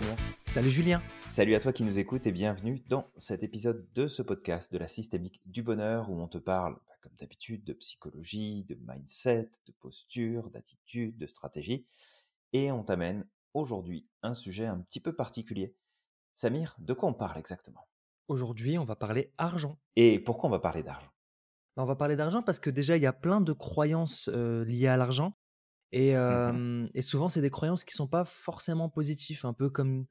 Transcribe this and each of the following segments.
Samir. Salut Julien. Salut à toi qui nous écoutes et bienvenue dans cet épisode de ce podcast de la systémique du bonheur où on te parle, bah, comme d'habitude, de psychologie, de mindset, de posture, d'attitude, de stratégie. Et on t'amène aujourd'hui un sujet un petit peu particulier. Samir, de quoi on parle exactement? Aujourd'hui, on va parler argent. Et pourquoi on va parler d'argent? Bah, On va parler d'argent parce que déjà, il y a plein de croyances euh, liées à l'argent Mmh et, souvent, c'est des croyances qui sont pas forcément positives, un peu comme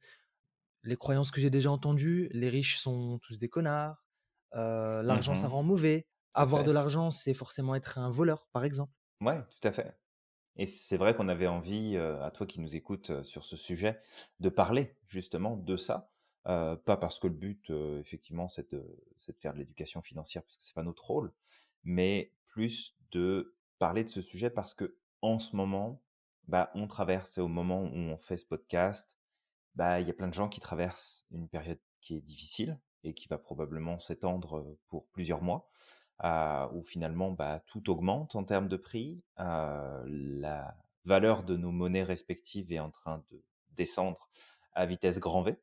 les croyances que j'ai déjà entendues. Les riches sont tous des connards. l'argent, ça mmh rend mauvais. Avoir de l'argent, c'est forcément être un voleur, par exemple. Ouais, tout à fait. Et c'est vrai qu'on avait envie, à toi qui nous écoutes sur ce sujet, de parler justement de ça. pas parce que le but, effectivement, c'est de, de, faire de l'éducation financière, parce que c'est pas notre rôle, mais plus de parler de ce sujet parce que en ce moment, bah, on traverse, au moment où on fait ce podcast, bah, il y a plein de gens qui traversent une période qui est difficile et qui va probablement s'étendre pour plusieurs mois, où finalement bah, tout augmente en termes de prix, la valeur de nos monnaies respectives est en train de descendre à vitesse grand V,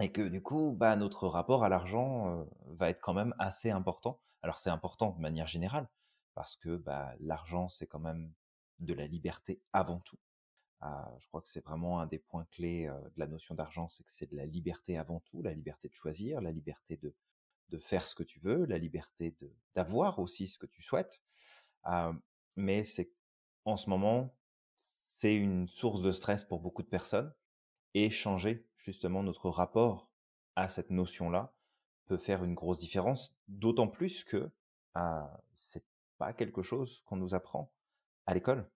et que du coup, notre rapport à l'argent va être quand même assez important. Alors c'est important de manière générale, parce que l'argent, c'est quand même de la liberté avant tout. Ah, je crois que c'est vraiment un des points clés de la notion d'argent, c'est que c'est de la liberté avant tout, la liberté de choisir, la liberté de, de faire ce que tu veux, la liberté de d'avoir aussi ce que tu souhaites. Ah, mais c'est en ce moment, c'est une source de stress pour beaucoup de personnes et changer justement notre rapport à cette notion-là peut faire une grosse différence, d'autant plus que ah, c'est pas quelque chose qu'on nous apprend à l'école.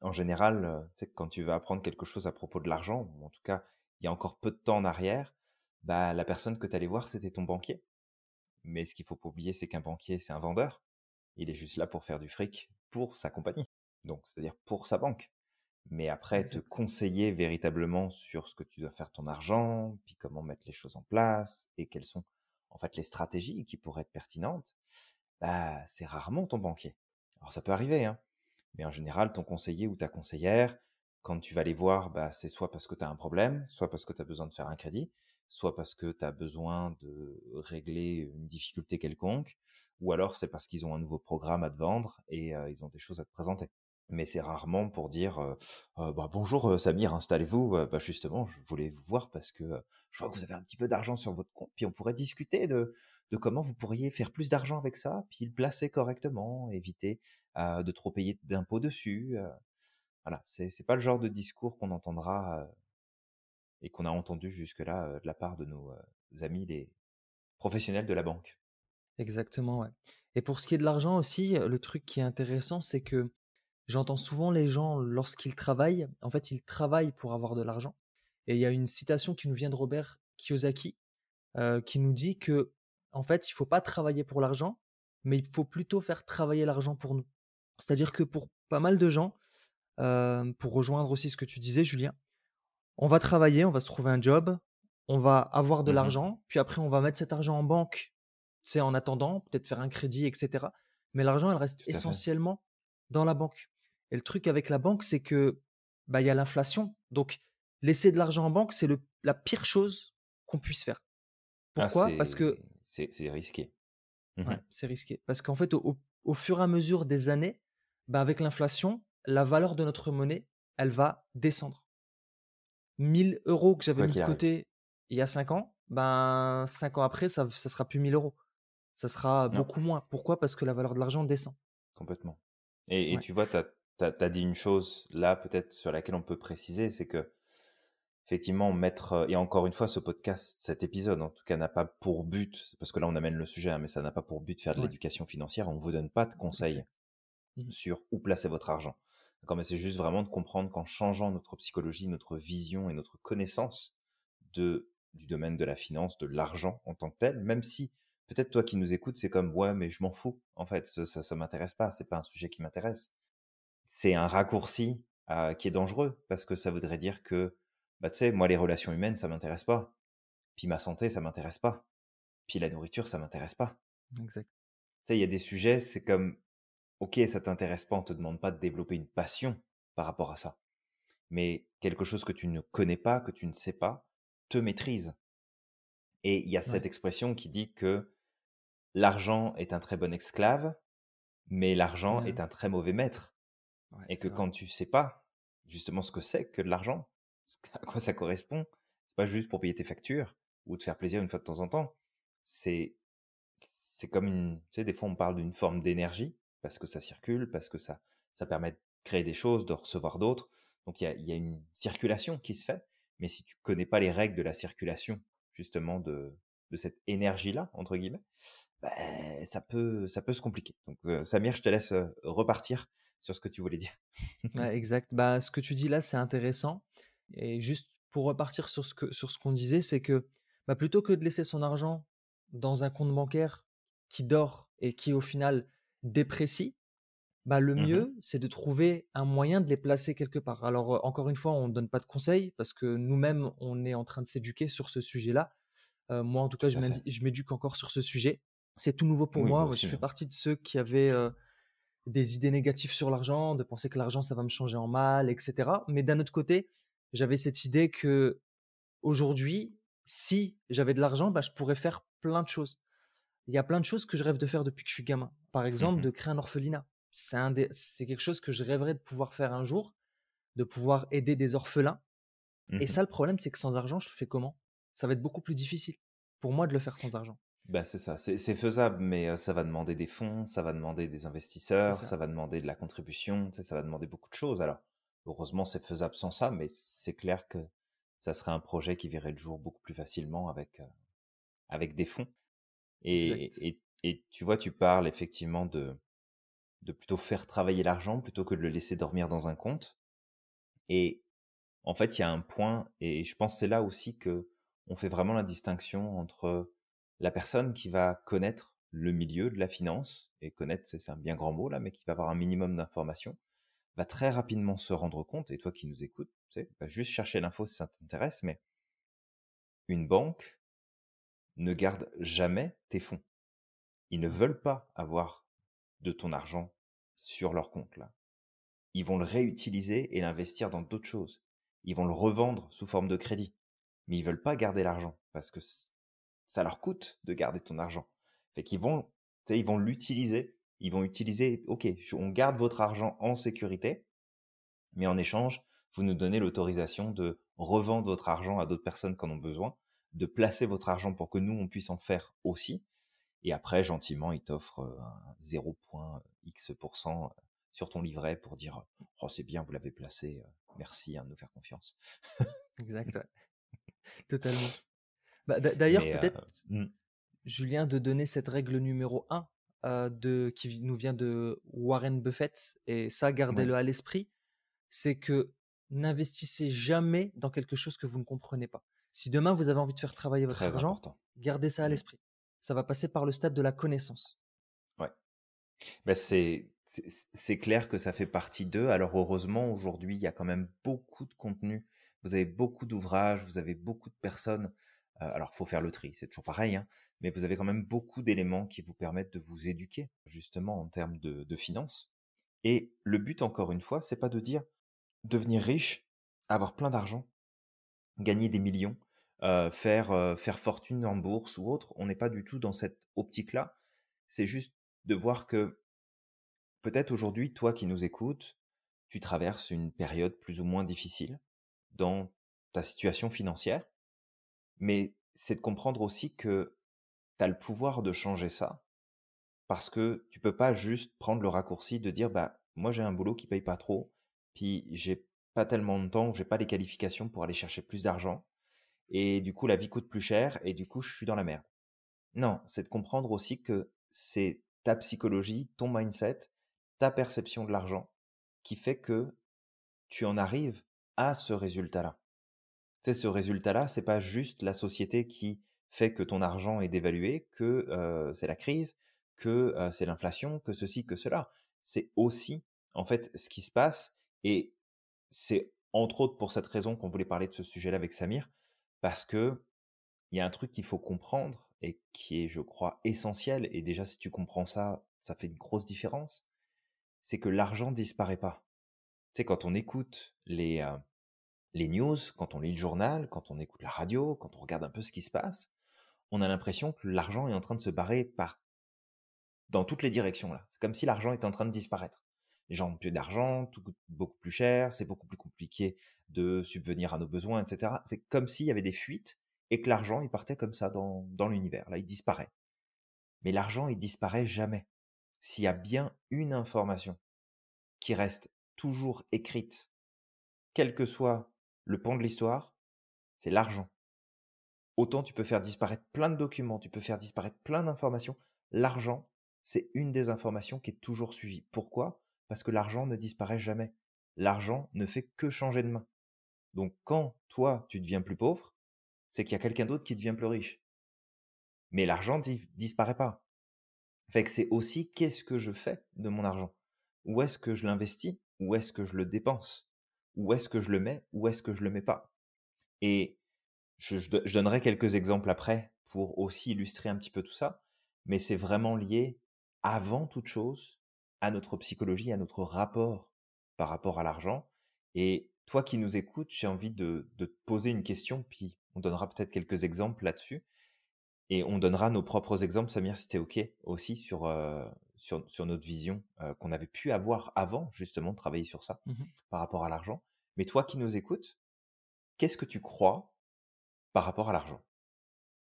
En général, c'est quand tu vas apprendre quelque chose à propos de l'argent, ou en tout cas, il y a encore peu de temps en arrière, bah, la personne que tu allais voir, c'était ton banquier. Mais ce qu'il faut pas oublier, c'est qu'un banquier, c'est un vendeur. Il est juste là pour faire du fric pour sa compagnie. Donc, c'est-à-dire pour sa banque. Mais après, te conseiller véritablement sur ce que tu dois faire ton argent, puis comment mettre les choses en place, et quelles sont en fait les stratégies qui pourraient être pertinentes, bah, c'est rarement ton banquier. Alors ça peut arriver, hein. Mais en général, ton conseiller ou ta conseillère, quand tu vas les voir, bah, c'est soit parce que tu as un problème, soit parce que tu as besoin de faire un crédit, soit parce que tu as besoin de régler une difficulté quelconque, ou alors c'est parce qu'ils ont un nouveau programme à te vendre et ils ont des choses à te présenter. Mais c'est rarement pour dire bah, bonjour Samir, installez-vous. bah, justement, je voulais vous voir parce que je vois que vous avez un petit peu d'argent sur votre compte, puis on pourrait discuter de, de comment vous pourriez faire plus d'argent avec ça, puis le placer correctement, éviter de trop payer d'impôts dessus. voilà, c'est pas le genre de discours qu'on entendra et qu'on a entendu jusque-là de la part de nos amis les professionnels de la banque. Exactement, ouais. Et pour ce qui est de l'argent aussi, le truc qui est intéressant, c'est que j'entends souvent les gens, lorsqu'ils travaillent, en fait, ils travaillent pour avoir de l'argent. Et il y a une citation qui nous vient de Robert Kiyosaki, qui nous dit que, en fait, il faut pas travailler pour l'argent, mais il faut plutôt faire travailler l'argent pour nous. C'est-à-dire que pour pas mal de gens, pour rejoindre aussi ce que tu disais, Julien, on va travailler, on va se trouver un job, on va avoir de mmh l'argent, puis après on va mettre cet argent en banque, c'est en attendant, peut-être faire un crédit, etc. Mais l'argent, elle reste essentiellement dans la banque. Et le truc avec la banque, c'est que bah il y a l'inflation, donc laisser de l'argent en banque, c'est la pire chose qu'on puisse faire. Ah, Pourquoi? Parce que c'est risqué. Mmh c'est risqué. Parce qu'en fait, au, fur et à mesure des années, bah, avec l'inflation, la valeur de notre monnaie, elle va descendre. 1000 euros que j'avais mis de côté il y a 5 ans, ben 5 ans après, ça ne sera plus 1000 euros. Ça sera beaucoup moins. Pourquoi? Parce que la valeur de l'argent descend. Complètement. Et, tu vois, tu as, dit une chose là, peut-être sur laquelle on peut préciser, c'est que effectivement mettre et encore une fois ce podcast cet épisode en tout cas n'a pas pour but parce que là on amène le sujet hein, mais ça n'a pas pour but de faire de l'éducation financière on vous donne pas de conseils mmh sur où placer votre argent d'accord mais c'est juste vraiment de comprendre qu'en changeant notre psychologie notre vision et notre connaissance de du domaine de la finance de l'argent en tant que tel même si peut-être toi qui nous écoutes c'est comme ouais mais je m'en fous en fait ça ça, m'intéresse pas c'est pas un sujet qui m'intéresse c'est un raccourci qui est dangereux parce que ça voudrait dire que bah tu sais, moi les relations humaines, ça m'intéresse pas. Puis ma santé, ça m'intéresse pas. Puis la nourriture, ça m'intéresse pas. Exact. Tu sais, il y a des sujets, c'est comme, ok, ça t'intéresse pas, on te demande pas de développer une passion par rapport à ça. mais quelque chose que tu ne connais pas, que tu ne sais pas, te maîtrise. Et il y a cette expression qui dit que l'argent est un très bon esclave, mais l'argent est un très mauvais maître. et que quand tu sais pas justement ce que c'est que de l'argent, à quoi ça correspond, c'est pas juste pour payer tes factures ou te faire plaisir une fois de temps en temps. C'est c'est comme une, tu sais, des fois on parle d'une forme d'énergie parce que ça circule, parce que ça ça permet de créer des choses, de recevoir d'autres. Donc il y a, y a, une circulation qui se fait, mais si tu connais pas les règles de la circulation justement de, de cette énergie-là, entre guillemets, ben, ça, peut, ça peut se compliquer. Donc euh, Samir, je te laisse euh, repartir sur ce que tu voulais dire. exact. Bah, ce que tu dis là, c'est intéressant. Et juste pour repartir sur ce que ce qu'on disait, c'est que bah, plutôt que de laisser son argent dans un compte bancaire qui dort et qui au final déprécie, bah, le mmh mieux, c'est de trouver un moyen de les placer quelque part. Alors, encore une fois, on ne donne pas de conseils parce que nous-mêmes, on est en train de s'éduquer sur ce sujet-là. moi, en tout cas, je m'éduque encore sur ce sujet. C'est tout nouveau pour moi. je fais hein. partie de ceux qui avaient des idées négatives sur l'argent, de penser que l'argent, ça va me changer en mal, etc. Mais d'un autre côté, j'avais cette idée que aujourd'hui, si j'avais de l'argent, bah, je pourrais faire plein de choses. Il y a plein de choses que je rêve de faire depuis que je suis gamin. Par exemple, mmh de créer un orphelinat c'est quelque chose que je rêverais de pouvoir faire un jour, de pouvoir aider des orphelins. Et mmh ça, le problème, c'est que sans argent, je le fais comment? Ça va être beaucoup plus difficile pour moi de le faire sans argent. Bah, c'est ça, c'est faisable, mais ça va demander des fonds, ça va demander des investisseurs, ça. va demander de la contribution, ça va demander beaucoup de choses. Alors, heureusement, c'est faisable sans ça, mais c'est clair que ça serait un projet qui verrait le jour beaucoup plus facilement avec, avec des fonds. Et, et, tu vois, tu parles effectivement de, de plutôt faire travailler l'argent plutôt que de le laisser dormir dans un compte. Et en fait, il y a un point, et je pense c'est là aussi que on fait vraiment la distinction entre la personne qui va connaître le milieu de la finance, et connaître, c'est un bien grand mot là, mais qui va avoir un minimum d'informations, va très rapidement se rendre compte, et toi qui nous écoutes, tu sais, va juste chercher l'info si ça t'intéresse, mais une banque ne garde jamais tes fonds. Ils ne veulent pas avoir de ton argent sur leur compte là. Ils vont le réutiliser et l'investir dans d'autres choses. Ils vont le revendre sous forme de crédit. Mais ils veulent pas garder l'argent parce que ça leur coûte de garder ton argent. Vont, ils vont l'utiliser. Ils vont utiliser, ok, on garde votre argent en sécurité, mais en échange, vous nous donnez l'autorisation de revendre votre argent à d'autres personnes qui en ont besoin, de placer votre argent pour que nous, on puisse en faire aussi, et après, gentiment, il t'offre un 0.x% sur ton livret pour dire Oh, c'est bien, vous l'avez placé, merci hein, de nous faire confiance. exact, totalement. Bah, D'ailleurs, peut-être, mmh. Julien, de donner cette règle numéro 1 de, qui nous vient de Warren Buffett, et ça, gardez-le à l'esprit, c'est que n'investissez jamais dans quelque chose que vous ne comprenez pas. Si demain vous avez envie de faire travailler votre argent, gardez ça à mmh. l'esprit ça va passer par le stade de la connaissance. Ouais. Bah, c'est, c'est clair que ça fait partie d'eux. Alors heureusement, aujourd'hui, il y a quand même beaucoup de contenu. Vous avez beaucoup d'ouvrages, vous avez beaucoup de personnes. Alors, alors, faut faire le tri, c'est toujours pareil, hein, mais vous avez quand même beaucoup d'éléments qui vous permettent de vous éduquer, justement, en termes de, de finances. Et le but, encore une fois, c'est pas de dire devenir riche, avoir plein d'argent, gagner des millions. Faire, faire fortune en bourse ou autre. On n'est pas du tout dans cette optique-là. C'est juste de voir que peut-être aujourd'hui, toi qui nous écoutes, tu traverses une période plus ou moins difficile dans ta situation financière, mais c'est de comprendre aussi que tu as le pouvoir de changer ça parce que tu peux pas juste prendre le raccourci de dire bah moi j'ai un boulot qui paye pas trop, puis j'ai pas tellement de temps, j'ai pas les qualifications pour aller chercher plus d'argent et du coup la vie coûte plus cher et du coup je suis dans la merde. Non, c'est de comprendre aussi que c'est ta psychologie, ton mindset, ta perception de l'argent qui fait que tu en arrives à ce résultat-là. Tu sais, ce résultat-là, c'est pas juste la société qui fait que ton argent est dévalué, que c'est la crise, que c'est l'inflation, que ceci, que cela. C'est aussi, en fait, ce qui se passe. Et c'est entre autres pour cette raison qu'on voulait parler de ce sujet-là avec Samir, parce que il y a un truc qu'il faut comprendre et qui est, je crois, essentiel. Et déjà, si tu comprends ça, ça fait une grosse différence. C'est que l'argent disparaît pas. Tu quand on écoute les, les news, quand on lit le journal, quand on écoute la radio, quand on regarde un peu ce qui se passe, on a l'impression que l'argent est en train de se barrer par dans toutes les directions là. C'est comme si l'argent était en train de disparaître. Les gens ont plus d'argent, tout coûte beaucoup plus cher, c'est beaucoup plus compliqué de subvenir à nos besoins, etc. C'est comme s'il y avait des fuites et que l'argent il partait comme ça dans, l'univers. Là, il disparaît. Mais l'argent il disparaît jamais. S'il y a bien une information qui reste toujours écrite, quel que soit le pont de l'histoire, c'est l'argent. Autant tu peux faire disparaître plein de documents, tu peux faire disparaître plein d'informations. L'argent, c'est une des informations qui est toujours suivie. Pourquoi? Parce que l'argent ne disparaît jamais. L'argent ne fait que changer de main. Donc quand toi, tu deviens plus pauvre, c'est qu'il y a quelqu'un d'autre qui devient plus riche. Mais l'argent ne disparaît pas. C'est aussi qu'est-ce que je fais de mon argent? Où est-ce que je l'investis? Où est-ce que je le dépense? Où est-ce que je le mets? Où est-ce que je le mets pas? Et je, donnerai quelques exemples après pour aussi illustrer un petit peu tout ça, mais c'est vraiment lié avant toute chose à notre psychologie, à notre rapport par rapport à l'argent. Et toi qui nous écoutes, j'ai envie de, te poser une question, puis on donnera peut-être quelques exemples là-dessus. Et on donnera nos propres exemples, Samir, si es OK, aussi sur, euh, sur, sur, notre vision euh, qu'on avait pu avoir avant, justement, de travailler sur ça mmh par rapport à l'argent. Mais toi qui nous écoutes, qu'est-ce que tu crois par rapport à l'argent?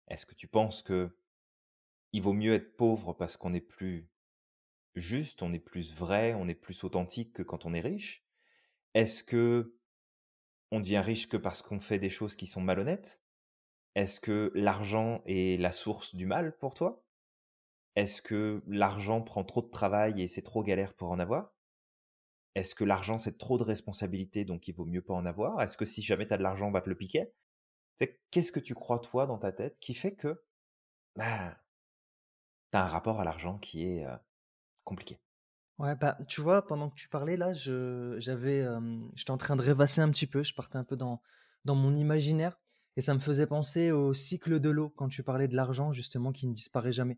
Est-ce que tu penses que il vaut mieux être pauvre parce qu'on est plus juste, on est plus vrai, on est plus authentique que quand on est riche. Est-ce que on devient riche que parce qu'on fait des choses qui sont malhonnêtes? Est-ce que l'argent est la source du mal pour toi? Est-ce que l'argent prend trop de travail et c'est trop galère pour en avoir? Est-ce que l'argent c'est trop de responsabilités donc il vaut mieux pas en avoir? Est-ce que si jamais tu as de l'argent on va te le piquer? Qu'est-ce que tu crois toi dans ta tête qui fait que bah, tu as un rapport à l'argent qui est compliqué Ouais, bah, tu vois, pendant que tu parlais là, je, j'avais, j'étais en train de rêvasser un petit peu, je partais un peu dans, dans mon imaginaire et ça me faisait penser au cycle de l'eau quand tu parlais de l'argent justement qui ne disparaît jamais.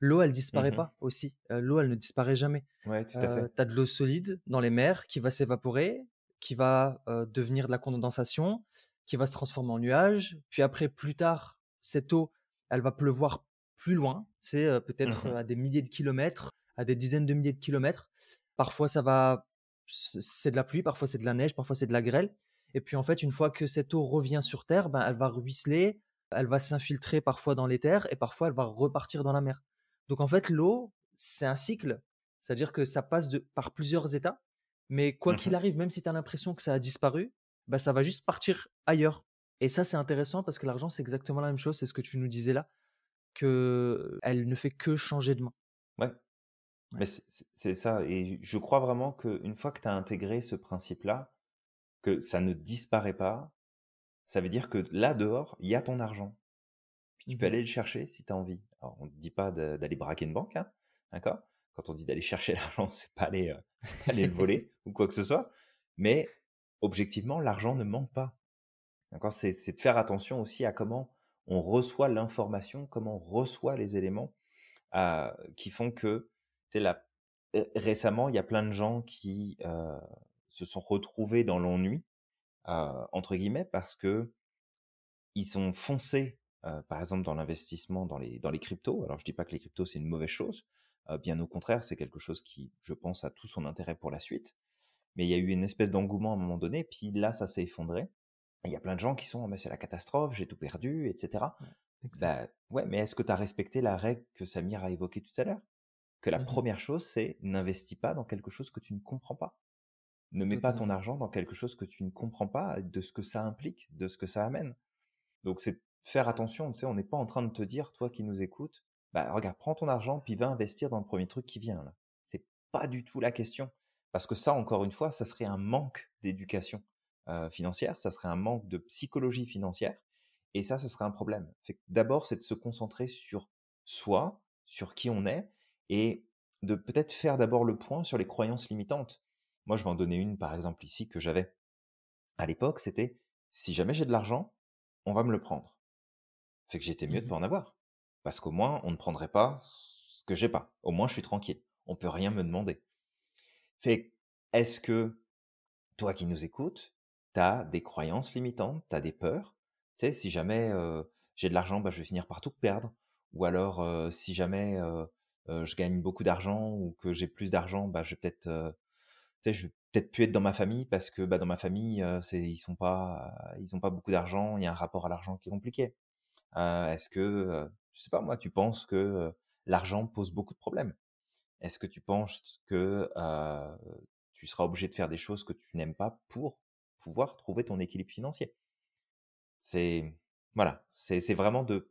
L'eau, elle disparaît mmh pas aussi. l'eau, elle ne disparaît jamais. Ouais, tout à fait. tu as de l'eau solide dans les mers qui va s'évaporer, qui va devenir de la condensation, qui va se transformer en nuage. Puis après, plus tard, cette eau, elle va pleuvoir plus loin. C'est peut-être mmh à des milliers de kilomètres, à des dizaines de milliers de kilomètres. Parfois, ça va, c'est de la pluie, parfois c'est de la neige, parfois c'est de la grêle. Et puis en fait, une fois que cette eau revient sur Terre, ben, elle va ruisseler, elle va s'infiltrer parfois dans les terres et parfois elle va repartir dans la mer. Donc en fait, l'eau, c'est un cycle, c'est-à-dire que ça passe de, par plusieurs états. Mais quoi qu'il mmh arrive, même si tu as l'impression que ça a disparu, bah, ça va juste partir ailleurs. Et ça, c'est intéressant parce que l'argent, c'est exactement la même chose. C'est ce que tu nous disais là, que elle ne fait que changer de main. Ouais. Mais c'est ça. Et je crois vraiment qu'une fois que tu as intégré ce principe-là, que ça ne disparaît pas, ça veut dire que là dehors, il y a ton argent. Puis tu peux mmh aller le chercher si tu as envie. Alors, on ne dit pas d'aller braquer une banque, hein, d'accord? Quand on dit d'aller chercher l'argent, c'est pas aller, euh, pas aller le voler ou quoi que ce soit. Mais objectivement, l'argent ne manque pas. C'est de faire attention aussi à comment on reçoit l'information, comment on reçoit les éléments euh, qui font que, là, récemment, il y a plein de gens qui euh, se sont retrouvés dans l'ennui, euh, entre guillemets, parce que ils sont foncés, par exemple, dans l'investissement dans les, dans les cryptos. Alors, je dis pas que les cryptos, c'est une mauvaise chose. bien au contraire, c'est quelque chose qui, je pense, a tout son intérêt pour la suite mais il y a eu une espèce d'engouement à un moment donné, puis là, ça s'est effondré. Il y a plein de gens qui sont, mais c'est la catastrophe, j'ai tout perdu, etc. Bah, ouais, mais est-ce que tu as respecté la règle que Samir a évoquée tout à l'heure? Que la mmh première chose, c'est n'investis pas dans quelque chose que tu ne comprends pas. Ne mets pas ton argent dans quelque chose que tu ne comprends pas de ce que ça implique, de ce que ça amène. Donc c'est faire attention, tu sais, on n'est pas en train de te dire, toi qui nous écoutes, bah regarde, prends ton argent puis va investir dans le premier truc qui vient là. C'est pas du tout la question. Parce que ça, encore une fois, ça serait un manque d'éducation financière, ça serait un manque de psychologie financière, et ça, ce serait un problème. D'abord, c'est de se concentrer sur soi, sur qui on est, et de peut-être faire d'abord le point sur les croyances limitantes. Moi, je vais en donner une, par exemple, ici, que j'avais à l'époque, c'était si jamais j'ai de l'argent, on va me le prendre. Fait que j'étais mieux de mmh pas en avoir. Parce qu'au moins, on ne prendrait pas ce que j'ai pas. Au moins, je suis tranquille. On peut rien me demander. Fait, est-ce que toi qui nous écoutes, tu as des croyances limitantes, tu as des peurs? Tu sais, si jamais j'ai de l'argent, bah, je vais finir par tout perdre. Ou alors, si jamais je gagne beaucoup d'argent ou que j'ai plus d'argent, bah, je vais peut-être, tu sais, je vais peut-être plus être dans ma famille parce que bah, dans ma famille, c'est, ils sont pas, ils ont pas beaucoup d'argent. Il y a un rapport à l'argent qui est compliqué. est-ce que, je sais pas moi, tu penses que l'argent pose beaucoup de problèmes? Est-ce que tu penses que tu seras obligé de faire des choses que tu n'aimes pas pour pouvoir trouver ton équilibre financier? C'est voilà, c'est vraiment de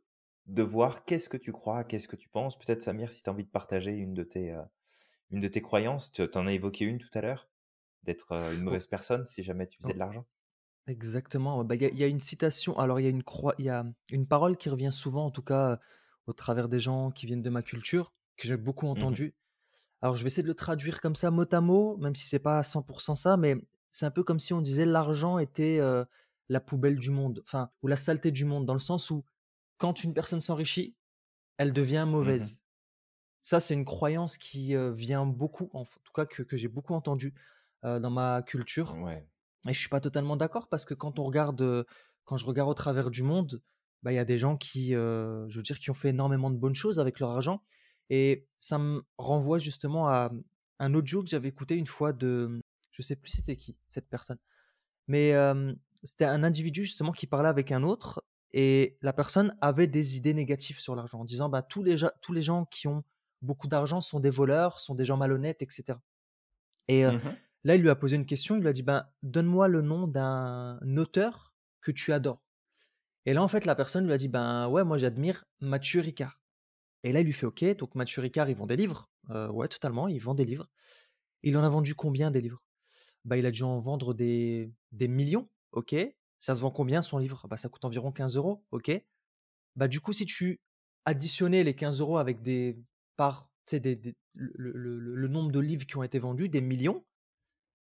de voir qu'est-ce que tu crois, qu'est-ce que tu penses. Peut-être Samir, si tu as envie de partager une de tes une de tes croyances, tu en as évoqué une tout à l'heure, d'être une mauvaise personne si jamais tu faisais de l'argent? Exactement. Bah, il y, a une citation. Alors il y a une y a une parole qui revient souvent, en tout cas au travers des gens qui viennent de ma culture, que j'ai beaucoup mmh entendu. Alors je vais essayer de le traduire comme ça, mot à mot, même si c'est pas à 100% ça, mais c'est un peu comme si on disait l'argent était la poubelle du monde, enfin, ou la saleté du monde, dans le sens où quand une personne s'enrichit, elle devient mmh mauvaise. Ça, c'est une croyance qui vient beaucoup, en tout cas que, j'ai beaucoup entendu dans ma culture. Et je suis pas totalement d'accord parce que quand on regarde, quand je regarde au travers du monde, bah, il y a des gens qui, je veux dire, qui ont fait énormément de bonnes choses avec leur argent. Et ça me renvoie justement à un audio que j'avais écouté une fois de, je sais plus c'était qui cette personne, mais c'était un individu justement qui parlait avec un autre et la personne avait des idées négatives sur l'argent en disant bah tous les tous les gens qui ont beaucoup d'argent sont des voleurs, sont des gens malhonnêtes, etc. Et mmh là, il lui a posé une question. Il lui a dit ben donne-moi le nom d'un auteur que tu adores. Et là, en fait, la personne lui a dit ben ouais, moi j'admire Mathieu Ricard. Et là, il lui fait ok. Donc Mathieu Ricard, il vend des livres. ouais, totalement, il vend des livres. Il en a vendu combien des livres? Bah, il a dû en vendre des, des millions. Ok. Ça se vend combien son livre? Bah, Ça coûte environ 15 euros. Ok. Bah, du coup, si tu additionnais les 15 euros avec des par des, le, nombre de livres qui ont été vendus, des millions,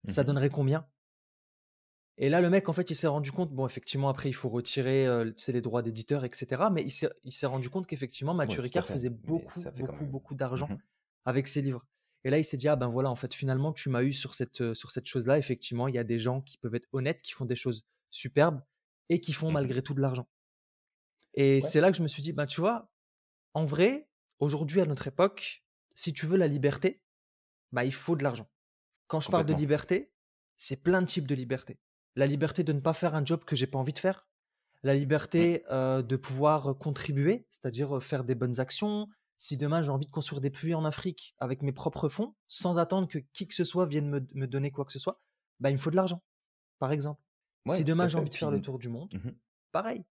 ça mmh donnerait combien? Et là, le mec, en fait, il s'est rendu compte, bon, effectivement, après, il faut retirer les droits d'éditeur, etc. Mais il s'est rendu compte qu'effectivement, Mathieu Ricard faisait beaucoup, beaucoup, beaucoup d'argent mmh avec ses livres. Et là, il s'est dit, ah ben voilà, en fait, finalement, tu m'as eu sur cette, sur cette chose-là. Effectivement, il y a des gens qui peuvent être honnêtes, qui font des choses superbes et qui font mmh malgré tout de l'argent. Et c'est là que je me suis dit, ben tu vois, en vrai, aujourd'hui, à notre époque, si tu veux la liberté, bah, il faut de l'argent. Quand je parle de liberté, c'est plein de types de liberté. La liberté de ne pas faire un job que j'ai pas envie de faire. La liberté de pouvoir contribuer, c'est-à-dire faire des bonnes actions, si demain j'ai envie de construire des puits en Afrique avec mes propres fonds, sans attendre que qui que ce soit vienne me, donner quoi que ce soit, bah, il me faut de l'argent, par exemple. Si demain j'ai envie de faire le tour du monde, mmh pareil.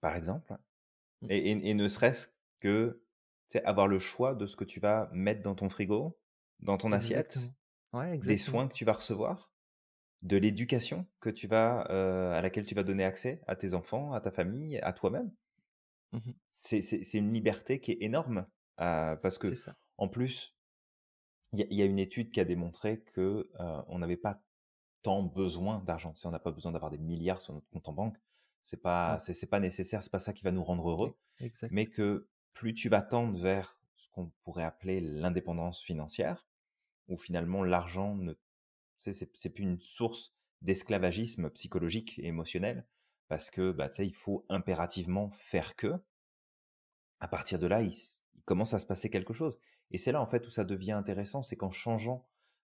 Par exemple. Mmh. Et, ne serait-ce que avoir le choix de ce que tu vas mettre dans ton frigo, dans ton assiette, des soins que tu vas recevoir, de l'éducation que tu vas, à laquelle tu vas donner accès à tes enfants, à ta famille, à toi-même. Mmh c'est une liberté qui est énorme parce que, en plus, il y, a une étude qui a démontré que on n'avait pas tant besoin d'argent. on n'a pas besoin d'avoir des milliards sur notre compte en banque. C'est pas, c'est pas nécessaire. C'est pas ça qui va nous rendre heureux. Mais que plus tu vas tendre vers ce qu'on pourrait appeler l'indépendance financière, où finalement l'argent ne, c'est plus une source d'esclavagisme psychologique et émotionnel, parce que bah, il faut impérativement faire que. À partir de là, il, commence à se passer quelque chose. Et c'est là en fait où ça devient intéressant, c'est qu'en changeant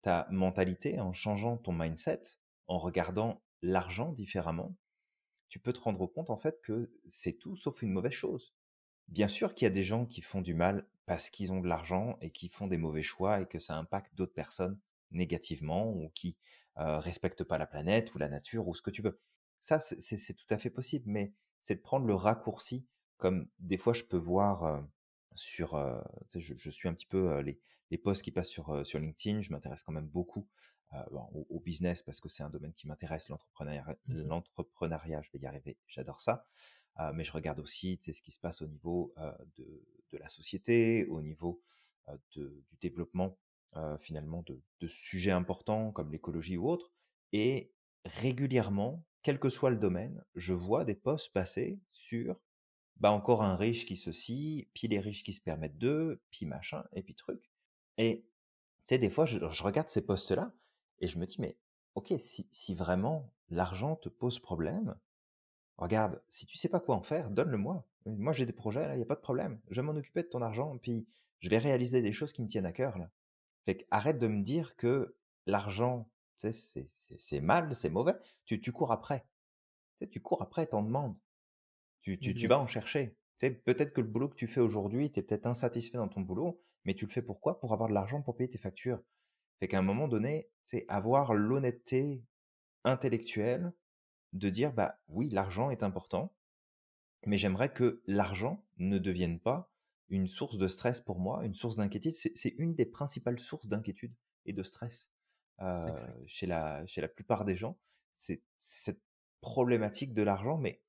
ta mentalité, en changeant ton mindset, en regardant l'argent différemment, tu peux te rendre compte en fait que c'est tout sauf une mauvaise chose. Bien sûr qu'il y a des gens qui font du mal parce qu'ils ont de l'argent et qui font des mauvais choix et que ça impacte d'autres personnes négativement ou qui euh, respectent pas la planète ou la nature ou ce que tu veux. Ça, c'est tout à fait possible, mais c'est de prendre le raccourci, comme des fois je peux voir sur, je, suis un petit peu les, les posts qui passent sur, sur LinkedIn, je m'intéresse quand même beaucoup au, business parce que c'est un domaine qui m'intéresse, l'entrepreneuriat, mmh l'entrepreneuriat, je vais y arriver, j'adore ça. mais je regarde aussi ce qui se passe au niveau de, de, la société, au niveau de, du développement finalement de, de, sujets importants comme l'écologie ou autres. Et régulièrement, quel que soit le domaine, je vois des posts passer sur bah encore un riche qui se scie, puis les riches qui se permettent d'eux, puis machin, et puis truc. Et tu sais, des fois, je, regarde ces postes-là et je me dis, mais ok, si, si vraiment l'argent te pose problème, regarde, si tu sais pas quoi en faire, donne-le-moi. Moi, j'ai des projets, il n'y a pas de problème. Je vais m'en occuper de ton argent, puis je vais réaliser des choses qui me tiennent à cœur, là. Fait arrête de me dire que l'argent, c'est mal, c'est mauvais. Tu, tu cours après. Tu, cours après, t'en demandes. Tu, tu, tu vas en chercher. Peut-être que le boulot que tu fais aujourd'hui, tu es peut-être insatisfait dans ton boulot, mais tu le fais pourquoi Pour avoir de l'argent pour payer tes factures. Fait qu'à un moment donné, c'est avoir l'honnêteté intellectuelle de dire, bah oui, l'argent est important, mais j'aimerais que l'argent ne devienne pas une source de stress pour moi, une source d'inquiétude. C'est une des principales sources d'inquiétude et de stress chez, la, chez la plupart des gens. C'est cette problématique de l'argent, mais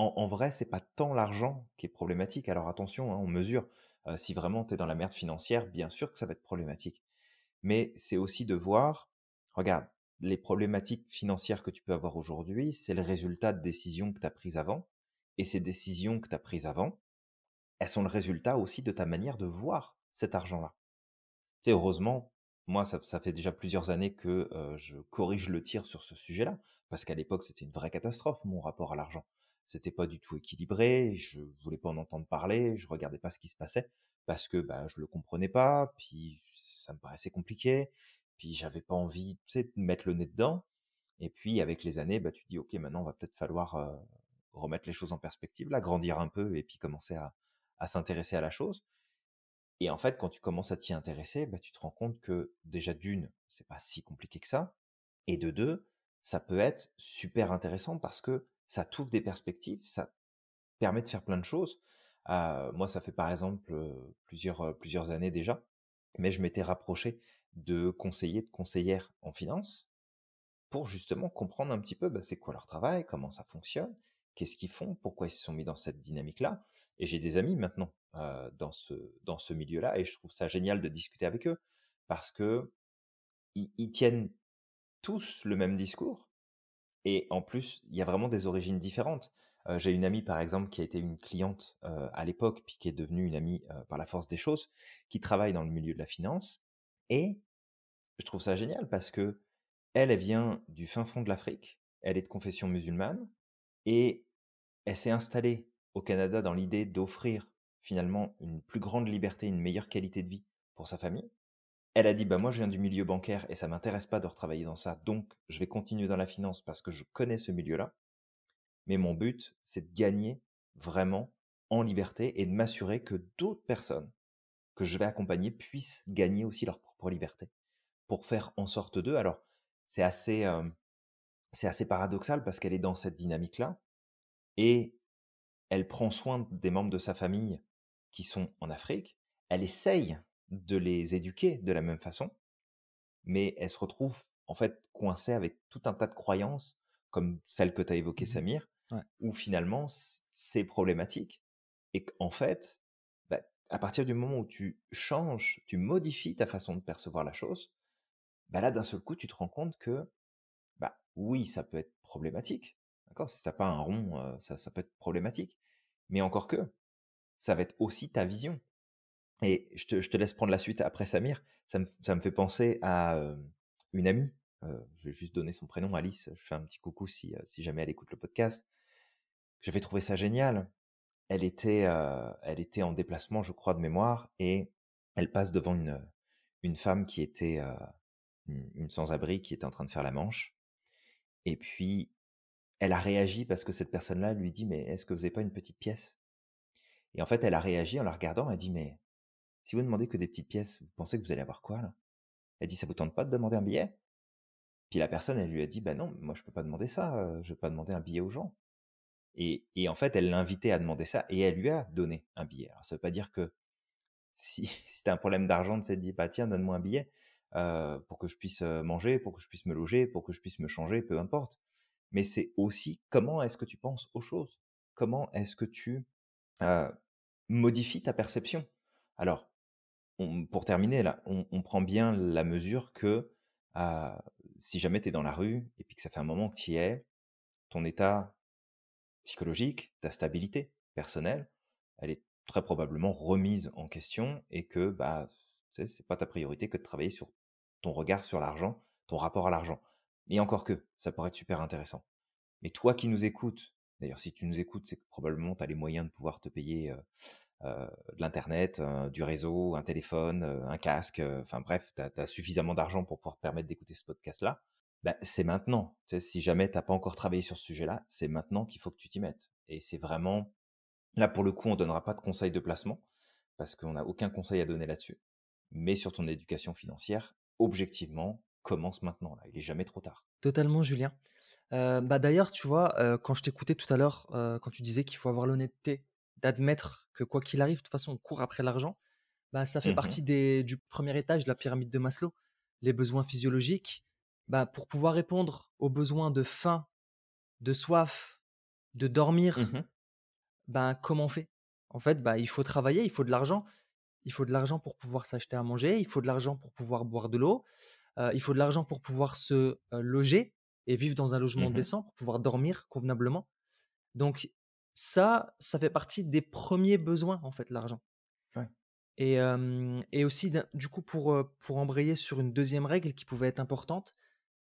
en, en vrai, c'est pas tant l'argent qui est problématique. Alors attention, hein, on mesure. si vraiment tu es dans la merde financière, bien sûr que ça va être problématique. Mais c'est aussi de voir, regarde, les problématiques financières que tu peux avoir aujourd'hui, c'est le résultat de décisions que tu as prises avant. Et ces décisions que tu as prises avant, elles sont le résultat aussi de ta manière de voir cet argent-là. Heureusement, moi, ça, fait déjà plusieurs années que je corrige le tir sur ce sujet-là, parce qu'à l'époque, c'était une vraie catastrophe, mon rapport à l'argent. C'était pas du tout équilibré, je voulais pas en entendre parler, je regardais pas ce qui se passait, parce que bah, je le comprenais pas, puis ça me paraissait compliqué, puis j'avais pas envie, tu de mettre le nez dedans. Et puis, avec les années, bah, tu dis, OK, maintenant, va peut-être falloir remettre les choses en perspective, là, grandir un peu et puis commencer à, à s'intéresser à la chose. Et en fait, quand tu commences à t'y intéresser, bah, tu te rends compte que déjà d'une, c'est pas si compliqué que ça, et de deux, ça peut être super intéressant parce que ça t'ouvre des perspectives, ça permet de faire plein de choses. moi, ça fait par exemple plusieurs, années déjà, mais je m'étais rapproché de conseillers, de conseillères en finance pour justement comprendre un petit peu bah, c'est quoi leur travail, comment ça fonctionne, qu'est-ce qu'ils font, pourquoi ils se sont mis dans cette dynamique-là. Et j'ai des amis maintenant dans ce, milieu-là, et je trouve ça génial de discuter avec eux, parce que ils, tiennent tous le même discours, et en plus, il y a vraiment des origines différentes. j'ai une amie, par exemple, qui a été une cliente à l'époque, puis qui est devenue une amie par la force des choses, qui travaille dans le milieu de la finance, et je trouve ça génial parce que elle, elle vient du fin fond de l'Afrique, elle est de confession musulmane, et elle s'est installée au Canada dans l'idée d'offrir finalement une plus grande liberté, une meilleure qualité de vie pour sa famille. Elle a dit bah moi je viens du milieu bancaire et ça m'intéresse pas de retravailler dans ça, donc je vais continuer dans la finance parce que je connais ce milieu-là. Mais mon but, c'est de gagner vraiment en liberté et de m'assurer que d'autres personnes que je vais accompagner puissent gagner aussi leur propre liberté pour faire en sorte d'eux. Alors c'est assez euh, c'est assez paradoxal parce qu'elle est dans cette dynamique-là et elle prend soin des membres de sa famille qui sont en Afrique. Elle essaye de les éduquer de la même façon, mais elle se retrouve en fait coincée avec tout un tas de croyances comme celle que tu as évoquée, mmh Samir, où finalement c'est problématique et qu'en fait, bah, à partir du moment où tu changes, tu modifies ta façon de percevoir la chose, bah là d'un seul coup tu te rends compte que oui, ça peut être problématique. D'accord? Si t'as pas un rond, ça, ça peut être problématique. Mais encore que, ça va être aussi ta vision. Et je te, laisse prendre la suite après Samir. Ça me, fait penser à une amie. je vais juste donner son prénom, Alice. Je fais un petit coucou si, si jamais elle écoute le podcast. J'avais trouvé ça génial. Elle était, elle était en déplacement, je crois, de mémoire, et elle passe devant une, une femme qui était une, une sans-abri, qui était en train de faire la manche. Et puis, elle a réagi parce que cette personne-là lui dit, mais est-ce que vous n'avez pas une petite pièce? Et en fait, elle a réagi en la regardant, elle dit, mais si vous demandez que des petites pièces, vous pensez que vous allez avoir quoi là? Elle dit, ça vous tente pas de demander un billet? Puis la personne, elle lui a dit, bah non, moi je peux pas demander ça, je je vais pas demander un billet aux gens. Et, en fait, elle l'invitait à demander ça et elle lui a donné un billet. Alors, ça veut pas dire que si, si tu as un problème d'argent, tu te dis, bah tiens, donne-moi un billet. Euh, pour que je puisse manger, pour que je puisse me loger, pour que je puisse me changer, peu importe. Mais c'est aussi comment est-ce que tu penses aux choses? Comment est-ce que tu euh, modifies ta perception? Alors, pour terminer, on, prend bien la mesure que euh, si jamais tu es dans la rue et puis que ça fait un moment que tu y es, ton état psychologique, ta stabilité personnelle, elle est très probablement remise en question et que bah c'est pas ta priorité que de travailler sur ton regard sur l'argent, ton rapport à l'argent. Et encore que, ça pourrait être super intéressant. Mais toi qui nous écoutes, d'ailleurs, si tu nous écoutes, c'est que probablement tu as les moyens de pouvoir te payer de l'internet, du réseau, un téléphone, un casque, enfin bref, tu as, suffisamment d'argent pour pouvoir te permettre d'écouter ce podcast-là. Bah, c'est maintenant. si jamais tu n'as pas encore travaillé sur ce sujet-là, c'est maintenant qu'il faut que tu t'y mettes. Et c'est vraiment, là pour le coup, on ne donnera pas de conseils de placement, parce qu'on n'a aucun conseil à donner là-dessus. Mais sur ton éducation financière, objectivement, commence maintenant. Là. Il n'est jamais trop tard. Totalement, Julien. bah d'ailleurs, tu vois, quand je t'écoutais tout à l'heure, quand tu disais qu'il faut avoir l'honnêteté d'admettre que quoi qu'il arrive, de toute façon, on court après l'argent, bah, ça fait mmh partie des, du premier étage de la pyramide de Maslow, les besoins physiologiques. Bah, pour pouvoir répondre aux besoins de faim, de soif, de dormir, mmh bah, comment on fait? En fait, bah, il faut travailler, il faut de l'argent. Il faut de l'argent pour pouvoir s'acheter à manger, il faut de l'argent pour pouvoir boire de l'eau, il faut de l'argent pour pouvoir se loger et vivre dans un logement mmh décent, pour pouvoir dormir convenablement. Donc, ça, ça fait partie des premiers besoins, en fait, l'argent. Et, et, aussi, du coup, pour, pour embrayer sur une deuxième règle qui pouvait être importante,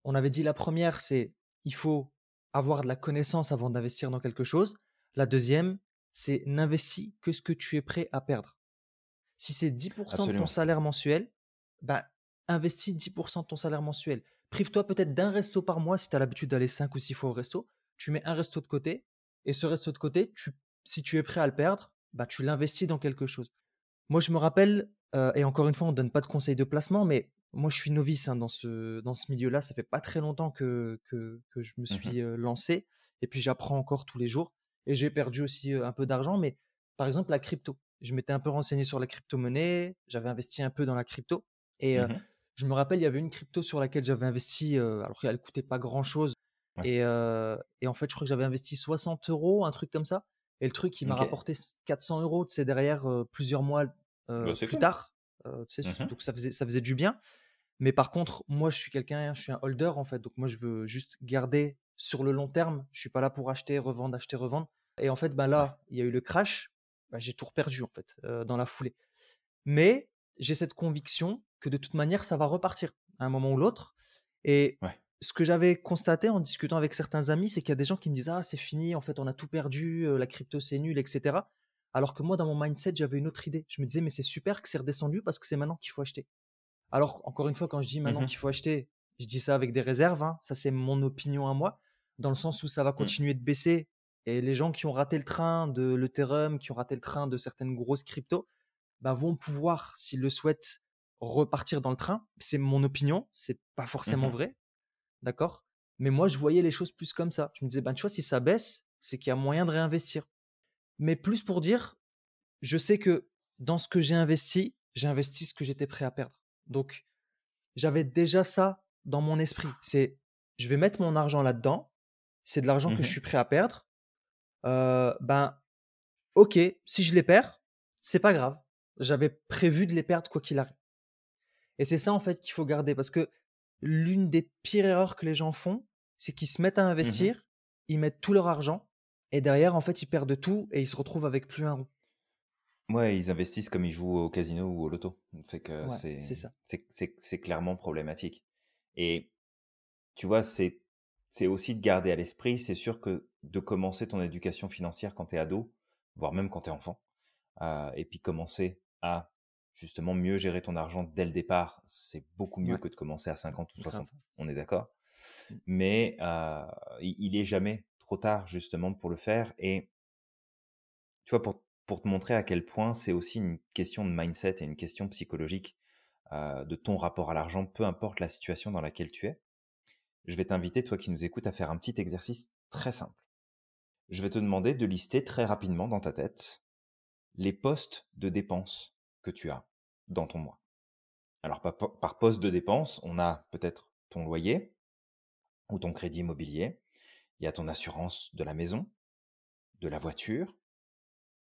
on avait dit la première, c'est il faut avoir de la connaissance avant d'investir dans quelque chose. La deuxième, c'est n'investis que ce que tu es prêt à perdre. Si c'est 10% de ton salaire mensuel, bah, investis 10% de ton salaire mensuel. Prive-toi peut-être d'un resto par mois si tu as l'habitude d'aller 5 ou 6 fois au resto. Tu mets un resto de côté et ce resto de côté, tu, si tu es prêt à le perdre, bah, tu l'investis dans quelque chose. Moi, je me rappelle, euh, et encore une fois, on ne donne pas de conseils de placement, mais moi, je suis novice hein, dans ce, dans ce milieu-là. Ça fait pas très longtemps que, que, que je me mmh suis euh, lancé. Et puis, j'apprends encore tous les jours. Et j'ai perdu aussi un peu d'argent. Mais par exemple, la crypto. Je m'étais un peu renseigné sur la crypto-monnaie. J'avais investi un peu dans la crypto. Et mmh je me rappelle, il y avait une crypto sur laquelle j'avais investi, alors qu'elle coûtait pas grand-chose. Et, et, en fait, je crois que j'avais investi 60 euros, un truc comme ça. Et le truc, il m'a rapporté 400 euros, c'est derrière plusieurs mois bah, plus tard. Mmh donc ça faisait, ça faisait du bien. Mais par contre, moi, je suis quelqu'un, je suis un holder en fait. Donc moi, je veux juste garder sur le long terme. Je suis pas là pour acheter, revendre, acheter, revendre. Et en fait, bah là, il y a eu le crash. Bah, j'ai tout perdu en fait dans la foulée. Mais j'ai cette conviction que de toute manière, ça va repartir à un moment ou l'autre. Et ce que j'avais constaté en discutant avec certains amis, c'est qu'il y a des gens qui me disent Ah, c'est fini, en fait, on a tout perdu, la crypto c'est nul, etc. Alors que moi, dans mon mindset, j'avais une autre idée. Je me disais Mais c'est super que c'est redescendu parce que c'est maintenant qu'il faut acheter. Alors, encore une fois, quand je dis maintenant mmh qu'il faut acheter, je dis ça avec des réserves. Hein. Ça, c'est mon opinion à moi, dans le sens où ça va mmh. continuer de baisser. Et les gens qui ont raté le train de l'Ethereum, qui ont raté le train de certaines grosses cryptos, bah, vont pouvoir, s'ils le souhaitent, repartir dans le train. C'est mon opinion, c'est pas forcément mmh vrai, d'accord? Mais moi, je voyais les choses plus comme ça. Je me disais, ben, tu vois, si ça baisse, c'est qu'il y a moyen de réinvestir. Mais plus pour dire, je sais que dans ce que j'ai investi, j'ai investi ce que j'étais prêt à perdre. Donc, j'avais déjà ça dans mon esprit. C'est, je vais mettre mon argent là-dedans. C'est de l'argent que je mmh suis prêt à perdre. Euh, ben, ok, si je les perds, c'est pas grave. J'avais prévu de les perdre quoi qu'il arrive. Et c'est ça en fait qu'il faut garder parce que l'une des pires erreurs que les gens font, c'est qu'ils se mettent à mmh investir, ils mettent tout leur argent et derrière en fait ils perdent tout et ils se retrouvent avec plus un rond. Ouais, ils investissent comme ils jouent au casino ou au loto. Fait que c'est ça. C'est clairement problématique. Et tu vois, c'est c'est aussi de garder à l'esprit, c'est sûr que de commencer ton éducation financière quand tu es ado, voire même quand tu es enfant, euh, et puis commencer à justement mieux gérer ton argent dès le départ, c'est beaucoup mieux que de commencer à 50 ou 60 ans. On est d'accord mmh. Mais euh, il est jamais trop tard justement pour le faire. Et tu vois, pour, pour te montrer à quel point c'est aussi une question de mindset et une question psychologique euh, de ton rapport à l'argent, peu importe la situation dans laquelle tu es, je vais t'inviter, toi qui nous écoutes, à faire un petit exercice très simple. Je vais te demander de lister très rapidement dans ta tête les postes de dépenses que tu as dans ton mois. Alors par, poste de dépenses, on a peut-être ton loyer ou ton crédit immobilier, il y a ton assurance de la maison, de la voiture,